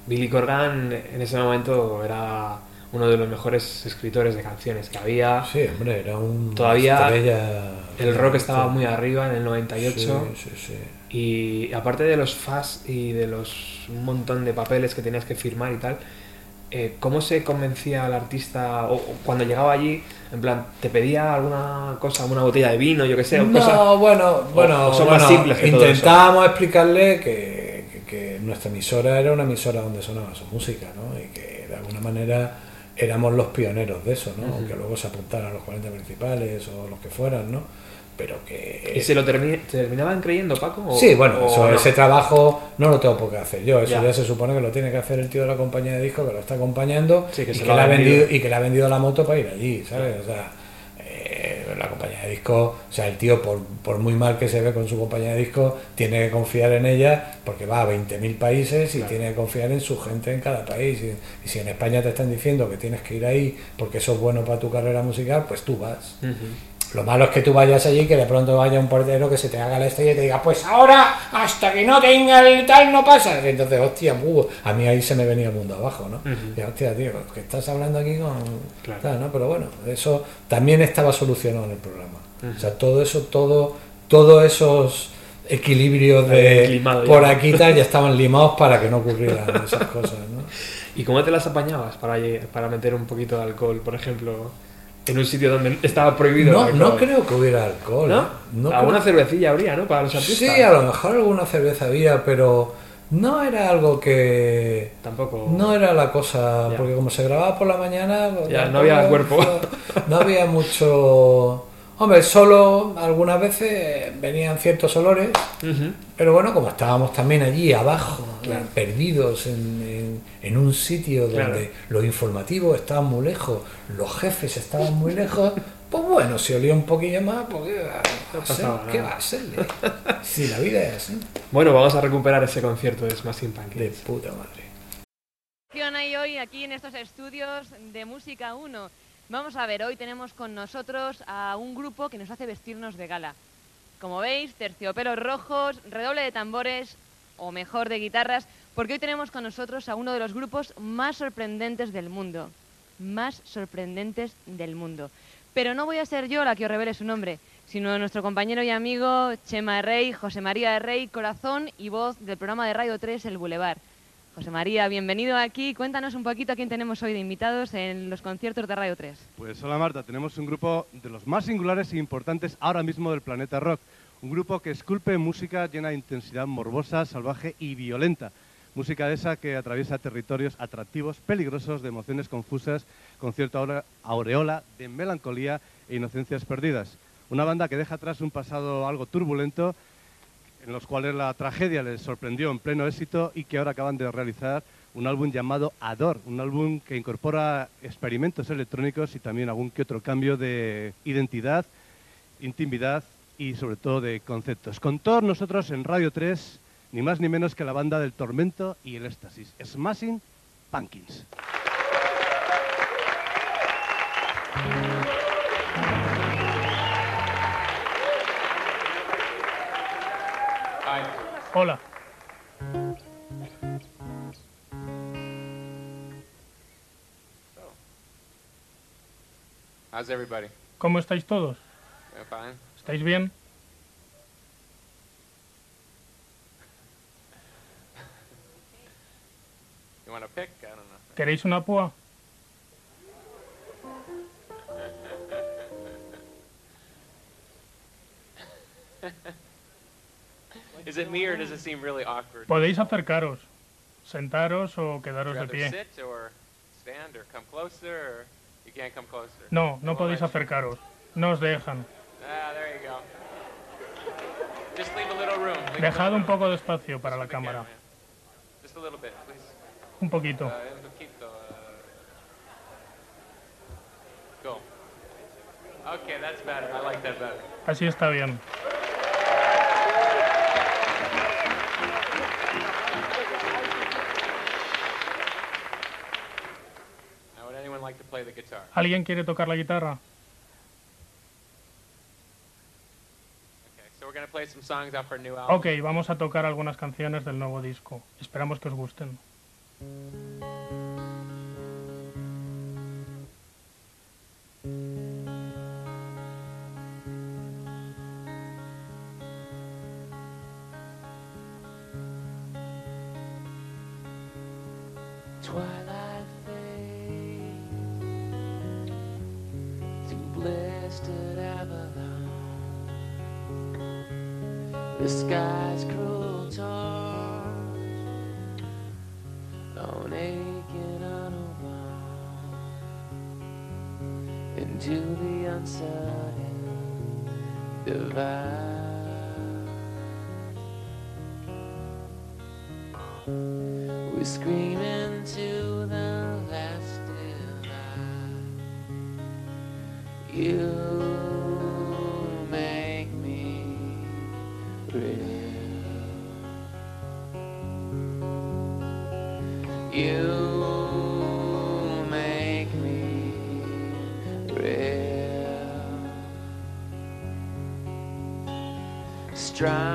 Billy Corgan en ese momento era uno de los mejores escritores de canciones que había. Sí, hombre, era un... Todavía estrella- El rock estaba muy arriba en el 98. Sí, sí, sí. Y aparte de los FAS y de los un montón de papeles que tenías que firmar y tal, eh, ¿cómo se convencía al artista o, cuando llegaba allí, en plan, te pedía alguna cosa, una botella de vino, yo qué sé, No, bueno, bueno, o son más bueno, simples que todo intentábamos explicarle que, que- que nuestra emisora era una emisora donde sonaba su música, ¿no? Y que de alguna manera éramos los pioneros de eso, ¿no? Aunque luego se apuntaran a los 40 principales o los que fueran, ¿no? Pero que... ¿Y se lo termi- te terminaban creyendo, Paco? o- Sí, bueno, o eso, no? ese trabajo no lo tengo por qué hacer yo. Eso Ya. ya. se supone que lo tiene que hacer el tío de la compañía de disco que lo está acompañando Sí, que y, que le ha vendido. y que le ha vendido la moto para ir allí, ¿sabes? O sea, eh, la compañía de disco, o sea, el tío, por, por muy mal que se ve con su compañía de disco, tiene que confiar en ella porque va a 20.000 países y Claro. tiene que confiar en su gente en cada país. Y, y si en España te están diciendo que tienes que ir ahí porque eso es bueno para tu carrera musical, pues tú vas. Lo malo es que tú vayas allí que de pronto vaya un portero que se te haga la estrella y te diga, pues ahora, hasta que no tenga el tal, no pasa. Y entonces, hostia, uh, a mí ahí se me venía el mundo abajo, ¿no? Ujú. Y, hostia, tío, que estás hablando aquí con... Claro. tal, ¿no? Pero bueno, eso también estaba solucionado en el programa. O sea, todo eso, todo, todos esos equilibrios de por aquí tal ya estaban limados para que no ocurrieran esas cosas, ¿no? ¿Y cómo te las apañabas para, para meter un poquito de alcohol, por ejemplo, en un sitio donde estaba prohibido No, el no creo que hubiera alcohol. ¿No? No Alguna creo- cervecilla habría, ¿no? Para los artistas. Sí, a lo mejor alguna cerveza había, pero No era algo que... Tampoco. No era la cosa, Ya. porque como se grababa por la mañana... pues Ya, tampoco- no había cuerpo. No había mucho... Hombre, solo algunas veces venían ciertos olores, pero bueno, como estábamos también allí abajo, Claro. perdidos en, en- en un sitio donde Claro. los informativos estaban muy lejos, los jefes estaban muy lejos, pues bueno, si olía un poquillo más, pues ¿qué va a serle? Si la vida es así, Bueno, vamos a recuperar ese concierto de Smashing de Pumpkins. puta madre. hay hoy aquí en estos estudios de Música 1. Vamos a ver, hoy tenemos con nosotros a un grupo que nos hace vestirnos de gala. Como veis, terciopelos rojos, redoble de tambores, o mejor de guitarras, porque hoy tenemos con nosotros a uno de los grupos más sorprendentes del mundo. Más sorprendentes del mundo. Pero no voy a ser yo la que os revele su nombre, sino nuestro compañero y amigo Chema Rey, José María Rey, corazón y voz del programa de Radio 3 El Boulevard. José María, bienvenido aquí. Cuéntanos un poquito a quién tenemos hoy de invitados en los conciertos de Radio 3. Pues hola Marta, tenemos un grupo de los más singulares e importantes ahora mismo del planeta rock. Un grupo que esculpe música llena de intensidad morbosa, salvaje y violenta. Música de esa que atraviesa territorios atractivos, peligrosos, de emociones confusas, con cierta aureola de melancolía e inocencias perdidas. Una banda que deja atrás un pasado algo turbulento, en los cuales la tragedia les sorprendió en pleno éxito y que ahora acaban de realizar un álbum llamado Ador, un álbum que incorpora experimentos electrónicos y también algún que otro cambio de identidad, intimidad y sobre todo de conceptos. Con todos nosotros en Radio 3, ni más ni menos que la banda del tormento y el éxtasis, Smashing Pumpkins. Hola. How's everybody? ¿Cómo estáis todos? ¿Estáis bien? ¿Queréis una púa? Me or does it seem really awkward? Podéis acercaros, sentaros o quedaros you de pie. sit or stand or come closer or you can't come closer? No, no podéis acercaros. No os dejan. Ah, there you go. Just leave a little room. leave a Dejad little un poco de espacio para la cámara. yeah. Just a little bit, please. Un poquito. Uh, un poquito. Uh... Go. Okay, that's better. I like that better. Así está bien. ¿Alguien quiere tocar la guitarra? Ok, vamos a tocar algunas canciones del nuevo disco. Esperamos que os gusten. On aching Autobahn into the uncertain divide. We scream into the last divide. You Drive.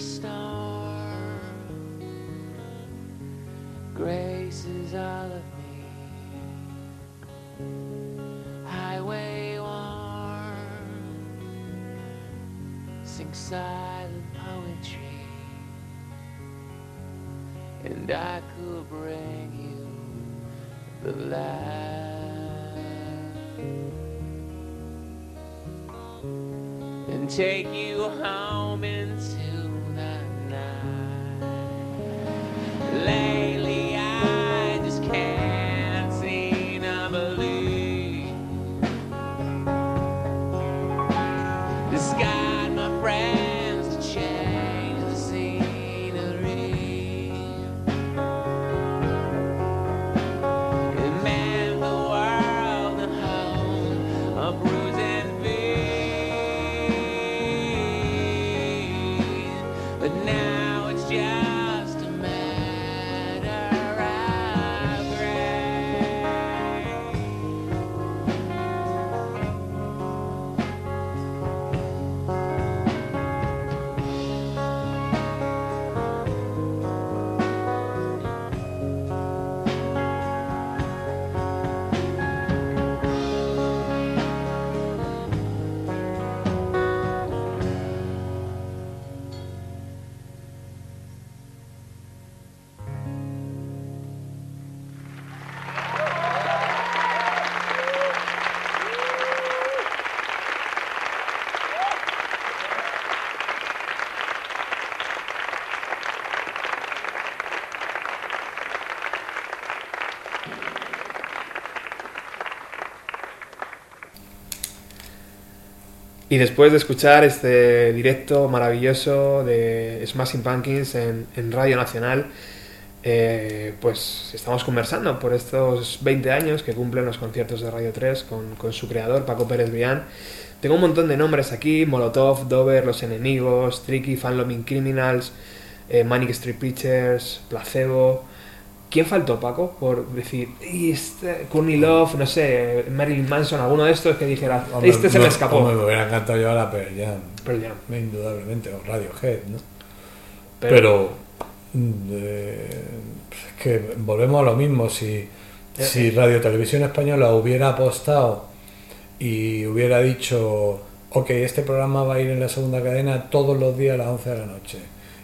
Summer storm graces all of me. Highway warm sing silent poetry. And I could bring you the light and take you home Y después de escuchar este directo maravilloso de Smashing Pumpkins en, Radio Nacional, eh, pues estamos conversando por estos 20 años que cumplen los conciertos de Radio 3 con, su creador, Paco Pérez Brián. Tengo un montón de nombres aquí, Molotov, Dover, Los Enemigos, Tricky, Fan Loving Criminals, eh, Manic Street Preachers, Placebo... ¿Quién faltó, Paco? Por decir, "Y este, Courtney Love, no sé, Marilyn Manson, alguno de estos que dijera, Hombre, este se no, me escapó. hombre, me hubiera encantado llevar a Pearl Jam. Pearl Jam. Indudablemente, o Radiohead, ¿no? Pero- Pero, mm, eh, es que volvemos a lo mismo. Si, Eh, si Radio Televisión Española hubiera apostado y hubiera dicho, ok, este programa va a ir en la segunda cadena todos los días a las 11 de la noche.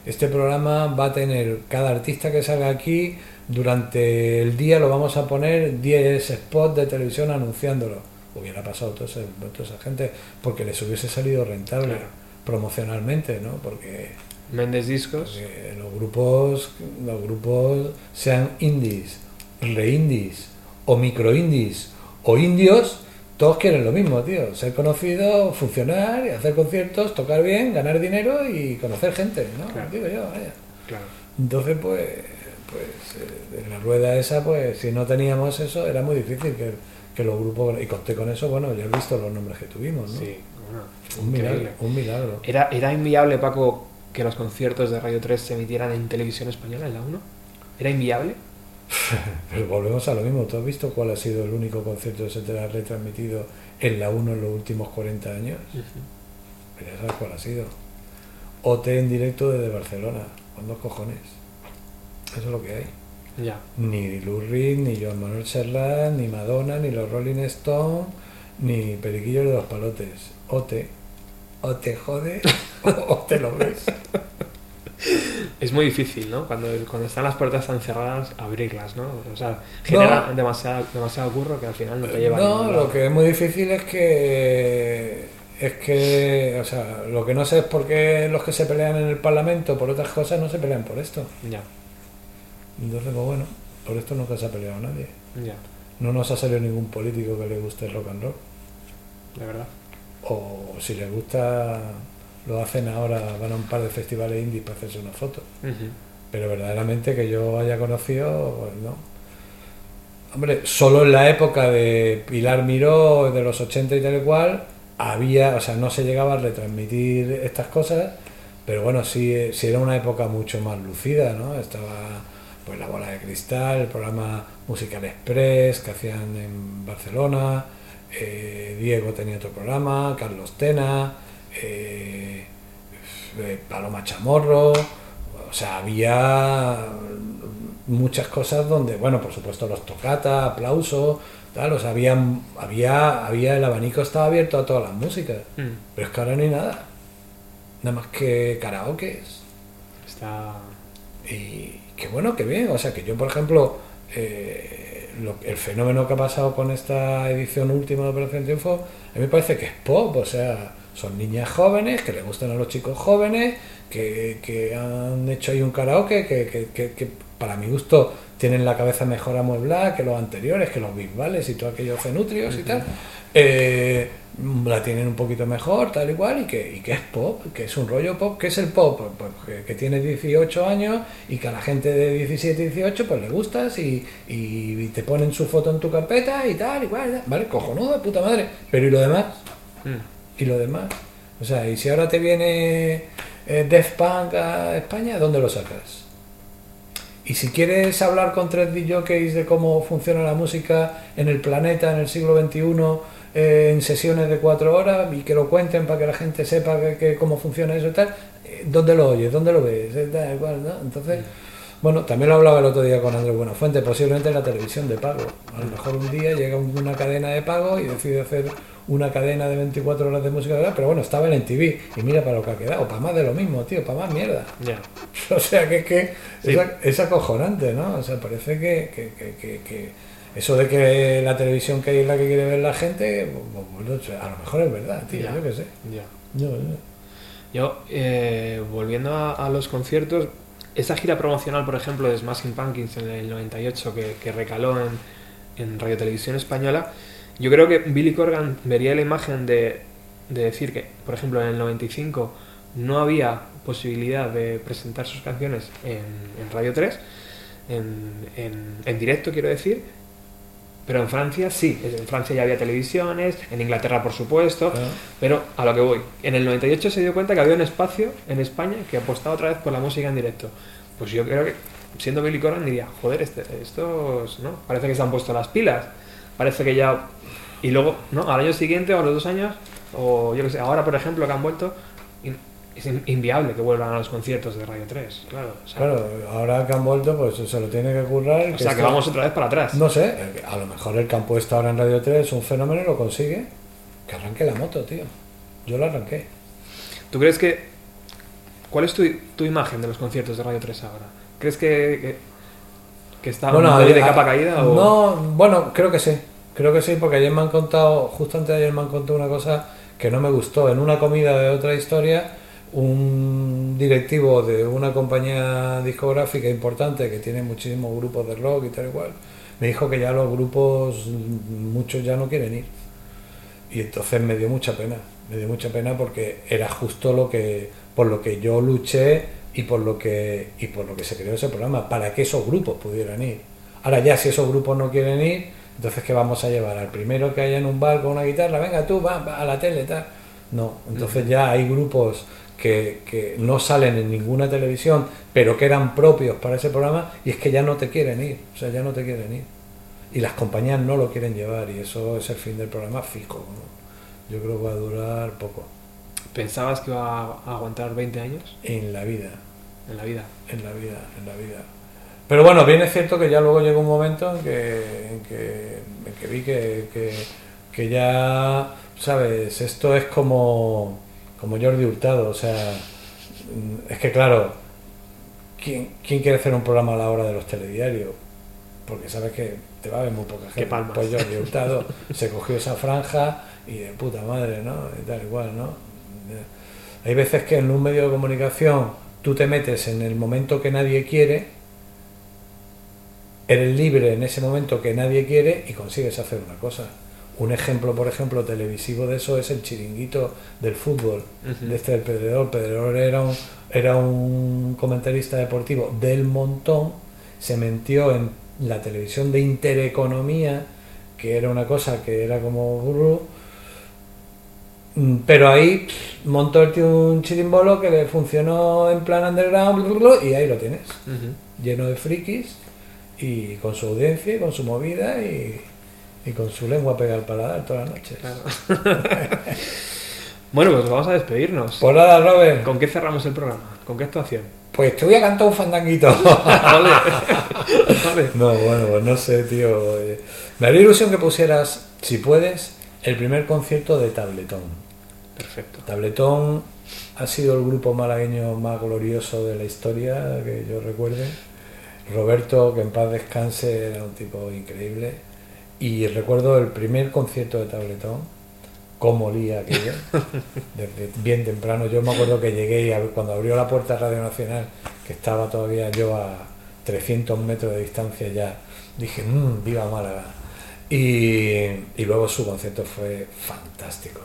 Este programa va a tener cada artista que salga aquí, durante el día lo vamos a poner 10 spots de televisión anunciándolo. Hubiera pasado toda esa, toda esa gente porque les hubiese salido rentable Claro. promocionalmente, ¿no? Porque Méndez Discos. porque los grupos, los grupos sean indies, re-indies, o micro-indies, o indios, todos quieren lo mismo, tío. Ser conocido, funcionar, hacer conciertos, tocar bien, ganar dinero y conocer gente, ¿no? Claro. Digo yo, vaya. Claro. Entonces, pues, pues eh, en la rueda esa, pues, si no teníamos eso, era muy difícil que, que los grupos... Y conté con eso, bueno, ya has visto los nombres que tuvimos, ¿no? Sí, bueno. Un Increíble. milagro, un milagro. ¿Era, ¿Era inviable, Paco, que los conciertos de Radio 3 se emitieran en televisión española, en la 1? ¿Era inviable? Pero volvemos a lo mismo. ¿Tú has visto cuál ha sido el único concierto que se te ha retransmitido en la 1 en los últimos 40 años? Ya sabes cuál ha sido. OT en directo desde Barcelona. Con dos cojones. Eso es lo que hay. Ya. Ni Lou Reed, ni Joan Manuel Serrat, ni Madonna, ni los Rolling Stones, ni Periquillos de los Palotes. OT. O te jode o te lo ves. Es muy difícil, ¿no? Cuando, cuando están las puertas tan cerradas, abrirlas, ¿no? O sea, genera demasiado, demasiado curro que al final no te lleva No, lo que es muy difícil es que es que, o sea, lo que no sé es por qué los que se pelean en el Parlamento por otras cosas no se pelean por esto. Ya, Entonces, pues bueno, por esto nunca se ha peleado nadie. ya, No nos ha salido ningún político que le guste el rock and roll. de verdad. O si les gusta, lo hacen ahora, van a un par de festivales indies para hacerse una foto. Pero verdaderamente que yo haya conocido, pues no. Hombre, solo en la época de Pilar Miró, de los 80 y tal y cual, había, o sea, no se llegaba a retransmitir estas cosas, pero bueno, sí, sí era una época mucho más lucida, ¿no? Estaba pues la bola de cristal, el programa Musical Express que hacían en Barcelona, eh, Diego tenía otro programa, Carlos Tena, eh, eh, Paloma Chamorro, o sea, había muchas cosas donde, bueno, por supuesto los tocata, aplauso, tal, o sea, había, había, había el abanico estaba abierto a todas las músicas, Mm. pero es que ahora no hay nada, nada más que karaokes. Está... Y qué bueno, qué bien. O sea, que yo, por ejemplo, eh, lo- el fenómeno que ha pasado con esta edición última de Operación Triunfo, a mí me parece que es pop. O sea, son niñas jóvenes que le gustan a los chicos jóvenes, que, que han hecho ahí un karaoke, que, que- que- que para mi gusto tienen la cabeza mejor amueblada que los anteriores, que los bisbales y todos aquellos cenutrios y tal. Eh, la tienen un poquito mejor, tal y cual, y que, y que es pop, que es un rollo pop. ¿Qué es el pop? Pues, pues que, que tiene 18 años y que a la gente de 17 y 18 pues le gustas y, y te ponen su foto en tu carpeta y tal, y cual, ¿vale? Cojonudo, de puta madre. Pero ¿y lo demás? Mm. ¿Y lo demás? O sea, y si ahora te viene eh, Death Punk a España, ¿dónde lo sacas? Y si quieres hablar con tres DJs de cómo funciona la música en el planeta en el siglo XXI eh, en sesiones de cuatro horas y que lo cuenten para que la gente sepa que, que cómo funciona eso y tal, eh, ¿dónde lo oyes? ¿Dónde lo ves? Tal, igual, ¿no? Entonces, bueno, también lo hablaba el otro día con Andrés Buenafuente, posiblemente la televisión de pago. A lo mejor un día llega una cadena de pago y decide hacer una cadena de 24 horas de música, ¿verdad? pero bueno, estaba en TV y mira para lo que ha quedado, para más de lo mismo, tío, para más mierda. Ya. O sea, que es que Sí. es, acojonante, ¿no? O sea, parece que- que- que eso de que la televisión que hay es la que quiere ver la gente, pues, bueno, o sea, a lo mejor es verdad, tío, Ya. yo qué sé. Ya. Yo, yo. Yo, eh, volviendo a, a los conciertos, esa gira promocional, por ejemplo, de Smashing Pumpkins en el 98, que, que recaló en, en Radio Televisión Española, yo creo que Billy Corgan vería la imagen de, de decir que, por ejemplo, en el 95 no había posibilidad de presentar sus canciones en, en Radio 3, en, en- en directo, quiero decir, pero en Francia sí, en Francia ya había televisiones, en Inglaterra por supuesto, Claro. pero a lo que voy, en el 98 se dio cuenta que había un espacio en España que apostaba otra vez por la música en directo. Pues yo creo que, siendo Billy Corgan, diría, joder, este, estos, ¿no? Parece que se han puesto las pilas, parece que ya... Y luego, ¿no? Al año siguiente o a los dos años, o yo qué sé, ahora por ejemplo que han vuelto, es in- inviable que vuelvan a los conciertos de Radio 3, claro. O sea, Claro, ahora que han vuelto, pues se lo tiene que currar. o sea, que vamos otra vez para atrás. No sé, a lo mejor el han puesto ahora en Radio 3 es un fenómeno lo consigue. Que arranque la moto, tío. Yo la arranqué. ¿Tú crees que... ¿Cuál es tu, tu imagen de los conciertos de Radio 3 ahora? ¿Crees que, que, que está ayer- de capa caída o...? No, bueno, creo que sí. Creo que sí, porque ayer me han contado, justo antes de ayer me han contado una cosa que no me gustó. En una comida de otra historia, un directivo de una compañía discográfica importante que tiene muchísimos grupos de rock y tal y cual, me dijo que ya los grupos, muchos ya no quieren ir. Y entonces me dio mucha pena, me dio mucha pena porque era justo lo que, por lo que yo luché y por lo que, y por lo que se creó ese programa, para que esos grupos pudieran ir. Ahora ya si esos grupos no quieren ir, entonces ¿qué vamos a llevar? Al primero que haya en un bar con una guitarra, venga tú, va, va a la tele, tal. No, entonces ya hay grupos que, que no salen en ninguna televisión, pero que eran propios para ese programa y es que ya no te quieren ir, o sea, ya no te quieren ir. Y las compañías no lo quieren llevar y eso es el fin del programa fijo. ¿no? Yo creo que va a durar poco. ¿Pensabas que iba a aguantar 20 años En la vida, en la vida? en la vida, en la vida. Pero bueno, bien es cierto que ya luego llegó un momento en que, en que, en que vi que, que, que ya, ¿sabes? Esto es como, como Jordi Hurtado, o sea, mm, es que claro, ¿quién, quién quiere hacer un programa a la hora de los telediarios? Porque sabes que te va a ver muy poca gente. palmas. Pues Jordi Hurtado se cogió esa franja y de puta madre, ¿no? Y tal igual, ¿no? Hay veces que en un medio de comunicación tú te metes en el momento que nadie quiere, eres libre en ese momento que nadie quiere y consigues hacer una cosa. Un ejemplo, por ejemplo, televisivo de eso es el chiringuito del fútbol, de este del Pedredor. Pedredor era un, era un comentarista deportivo del montón, se metió en la televisión de Intereconomía, que era una cosa que era como gurú, Mm, pero ahí montó el tío un chirimbolo que le funcionó en plan underground y ahí lo tienes, lleno de frikis y con su audiencia y con su movida y, y con su lengua pegada al paladar todas las noches. Bueno, pues vamos a despedirnos. Pues nada, Robert. ¿Con qué cerramos el programa? ¿Con qué actuación? Pues te voy a cantar un fandanguito. Vale. Vale. No, bueno, pues no sé, tío. eh, Me haría ilusión que pusieras, si puedes, el primer concierto de Tabletón. Perfecto. Tabletón ha sido el grupo malagueño más glorioso de la historia que yo recuerde. Roberto, que en paz descanse, era un tipo increíble. Y recuerdo el primer concierto de Tabletón, cómo olía aquello, desde bien temprano. Yo me acuerdo que llegué y cuando abrió la puerta Radio Nacional, que estaba todavía yo a 300 metros de distancia ya, dije, "Mm, viva Málaga. Y, y luego su concierto fue fantástico.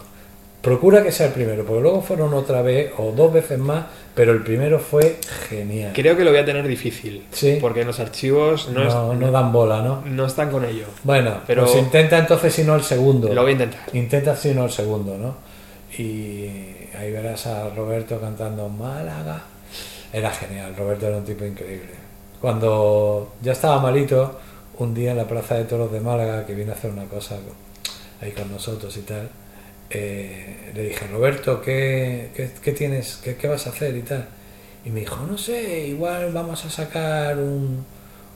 Procura que sea el primero, porque luego fueron otra vez o dos veces más, pero el primero fue genial. Creo que lo voy a tener difícil. Sí. Porque en los archivos no, No, es- no dan bola, ¿no? no están con ello. Bueno, Pero- pues intenta entonces si no el segundo. Lo voy a intentar. Intenta si no el segundo, ¿no? Y ahí verás a Roberto cantando Málaga. Era genial, Roberto era un tipo increíble. Cuando ya estaba malito, un día en la Plaza de Toros de Málaga, que vino a hacer una cosa ahí con nosotros y tal, eh, le dije, Roberto, ¿qué, qué, tienes? ¿Qué, ¿Qué vas a hacer y tal? Y me dijo, no sé, igual vamos a sacar un,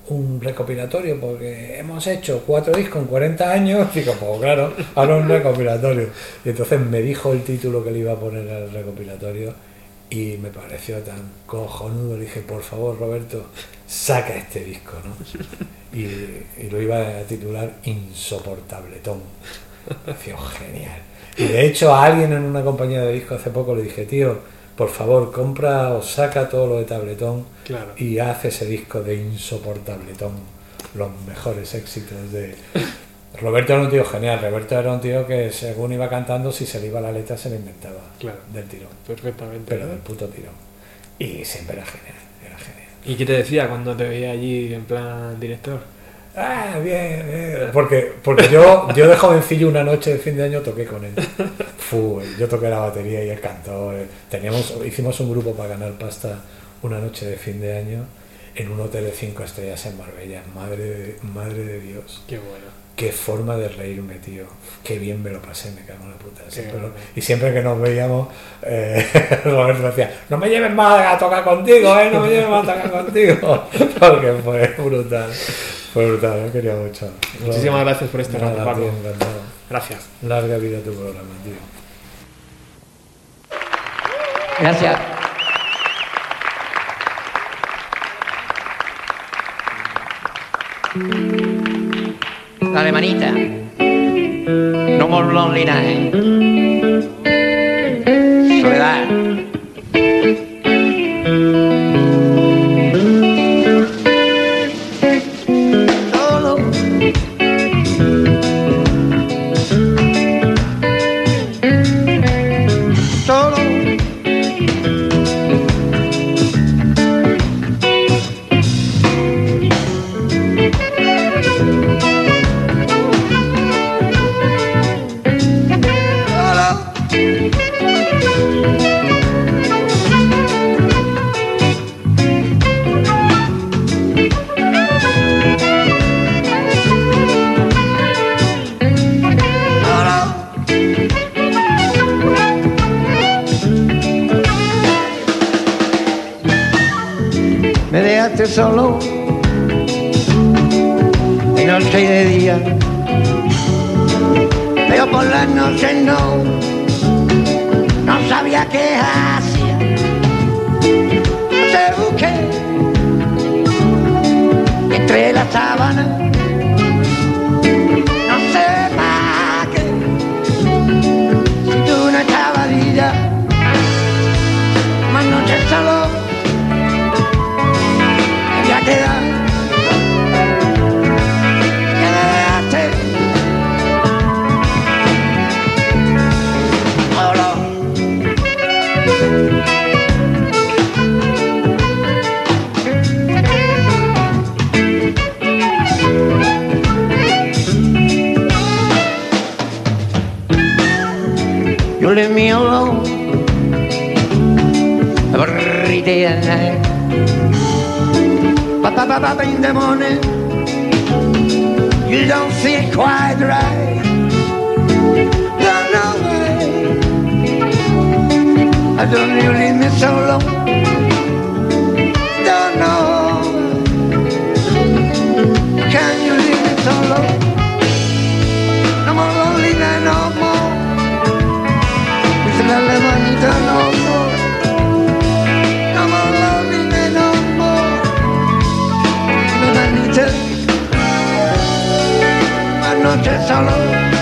un recopilatorio porque hemos hecho cuatro discos en 40 años. Digo, pues claro, ahora un recopilatorio. Y entonces me dijo el título que le iba a poner al recopilatorio y me pareció tan cojonudo. Le dije, por favor, Roberto, saca este disco, ¿no? Y, y lo iba a titular Insoportabletón. Genial. Y de hecho a alguien en una compañía de discos hace poco le dije, tío, por favor, compra o saca todo lo de tabletón Claro. y haz ese disco de insoportabletón, los mejores éxitos de... Roberto era un tío genial, Roberto era un tío que según iba cantando, si se le iba la letra se le inventaba Claro. del tirón, Perfectamente. pero del puto tirón. Y siempre era genial, era genial. ¿Y qué te decía cuando te veía allí en plan director? Ah, bien, bien. Porque, porque yo, yo de jovencillo una noche de fin de año toqué con él. Fu, yo toqué la batería y él cantó. eh. Teníamos, hicimos un grupo para ganar pasta una noche de fin de año en un hotel de cinco estrellas en Marbella. Madre de, madre de Dios. Qué bueno. Qué forma de reírme, tío. Qué bien me lo pasé, me cago en la puta. Siempre lo- grande. y siempre que nos veíamos, eh, Roberto decía, no me lleves más a tocar contigo, ¿eh? No me lleves más a tocar contigo. Porque fue brutal. Fue brutal, me quería mucho. Muchísimas gracias por este rato, encantado. Gracias. Larga vida tu programa, tío. Gracias. Dale, manita. No more lonely night. Solo de noche y de día. Pero por las noches no, no sabía qué hacía. Te busqué entre las sábanas. No sé para qué, si tú no estabas ya, más noches solo leave me alone every day and night. Ba in the morning, you don't feel quite right. Know why. I don't you leave me so alone. Don't know. Can you leave me so alone? Más noche solo.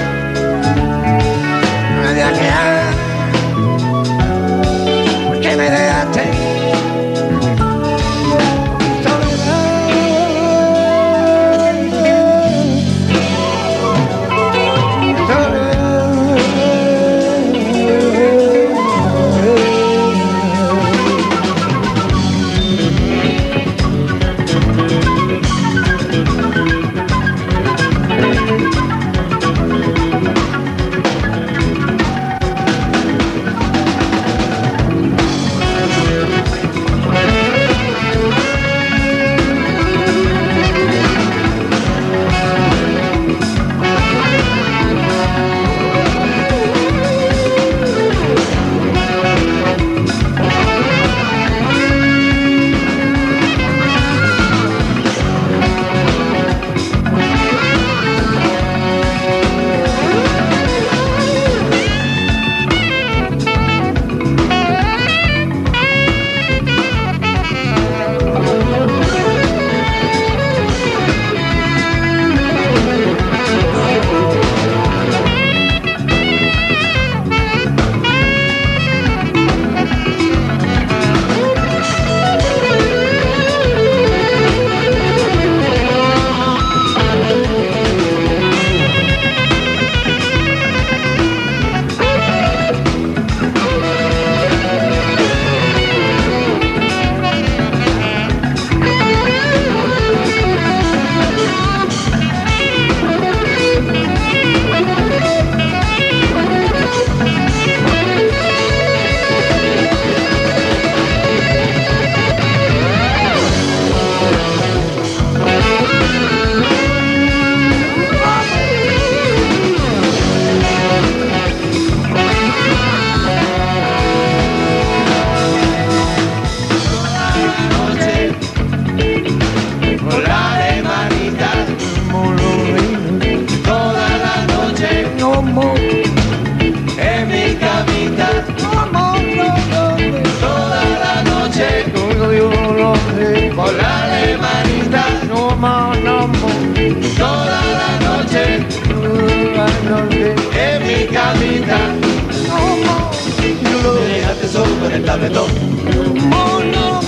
El tabletón.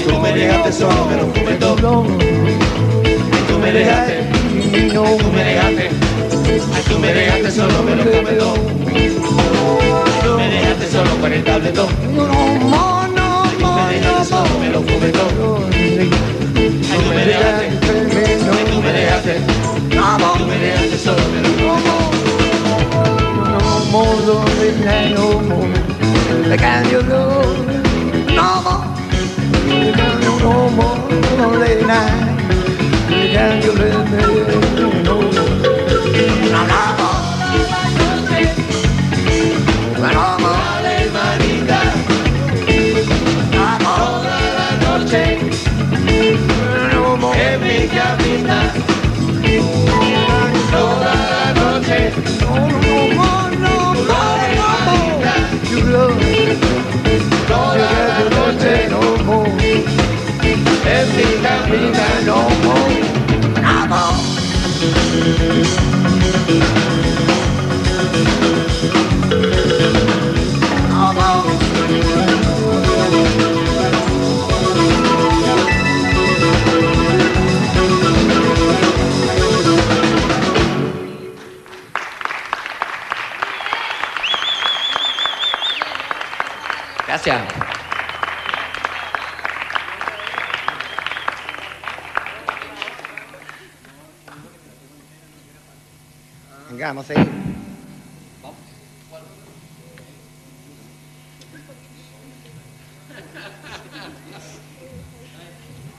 Tú me dejaste solo, me lo fumé todo. Tú me dejaste, tú me dejaste, ay, tú me dejaste solo, me lo fumé todo. Tú me dejaste solo con el tabletón. Tú me dejaste solo, me lo fumé todo. Ay, tú me dejaste, ay, tú me dejaste, tú me dejaste solo, me lo fumé more love if there no more They can't you love no more You can't you no more lonely night You can't you live there no more No, no more No more Dale, manita No more Toda la noche No more En mi cabina Toda la noche No, no, no more more. You love, toda la noche, no more. En mi camina, no more, no more.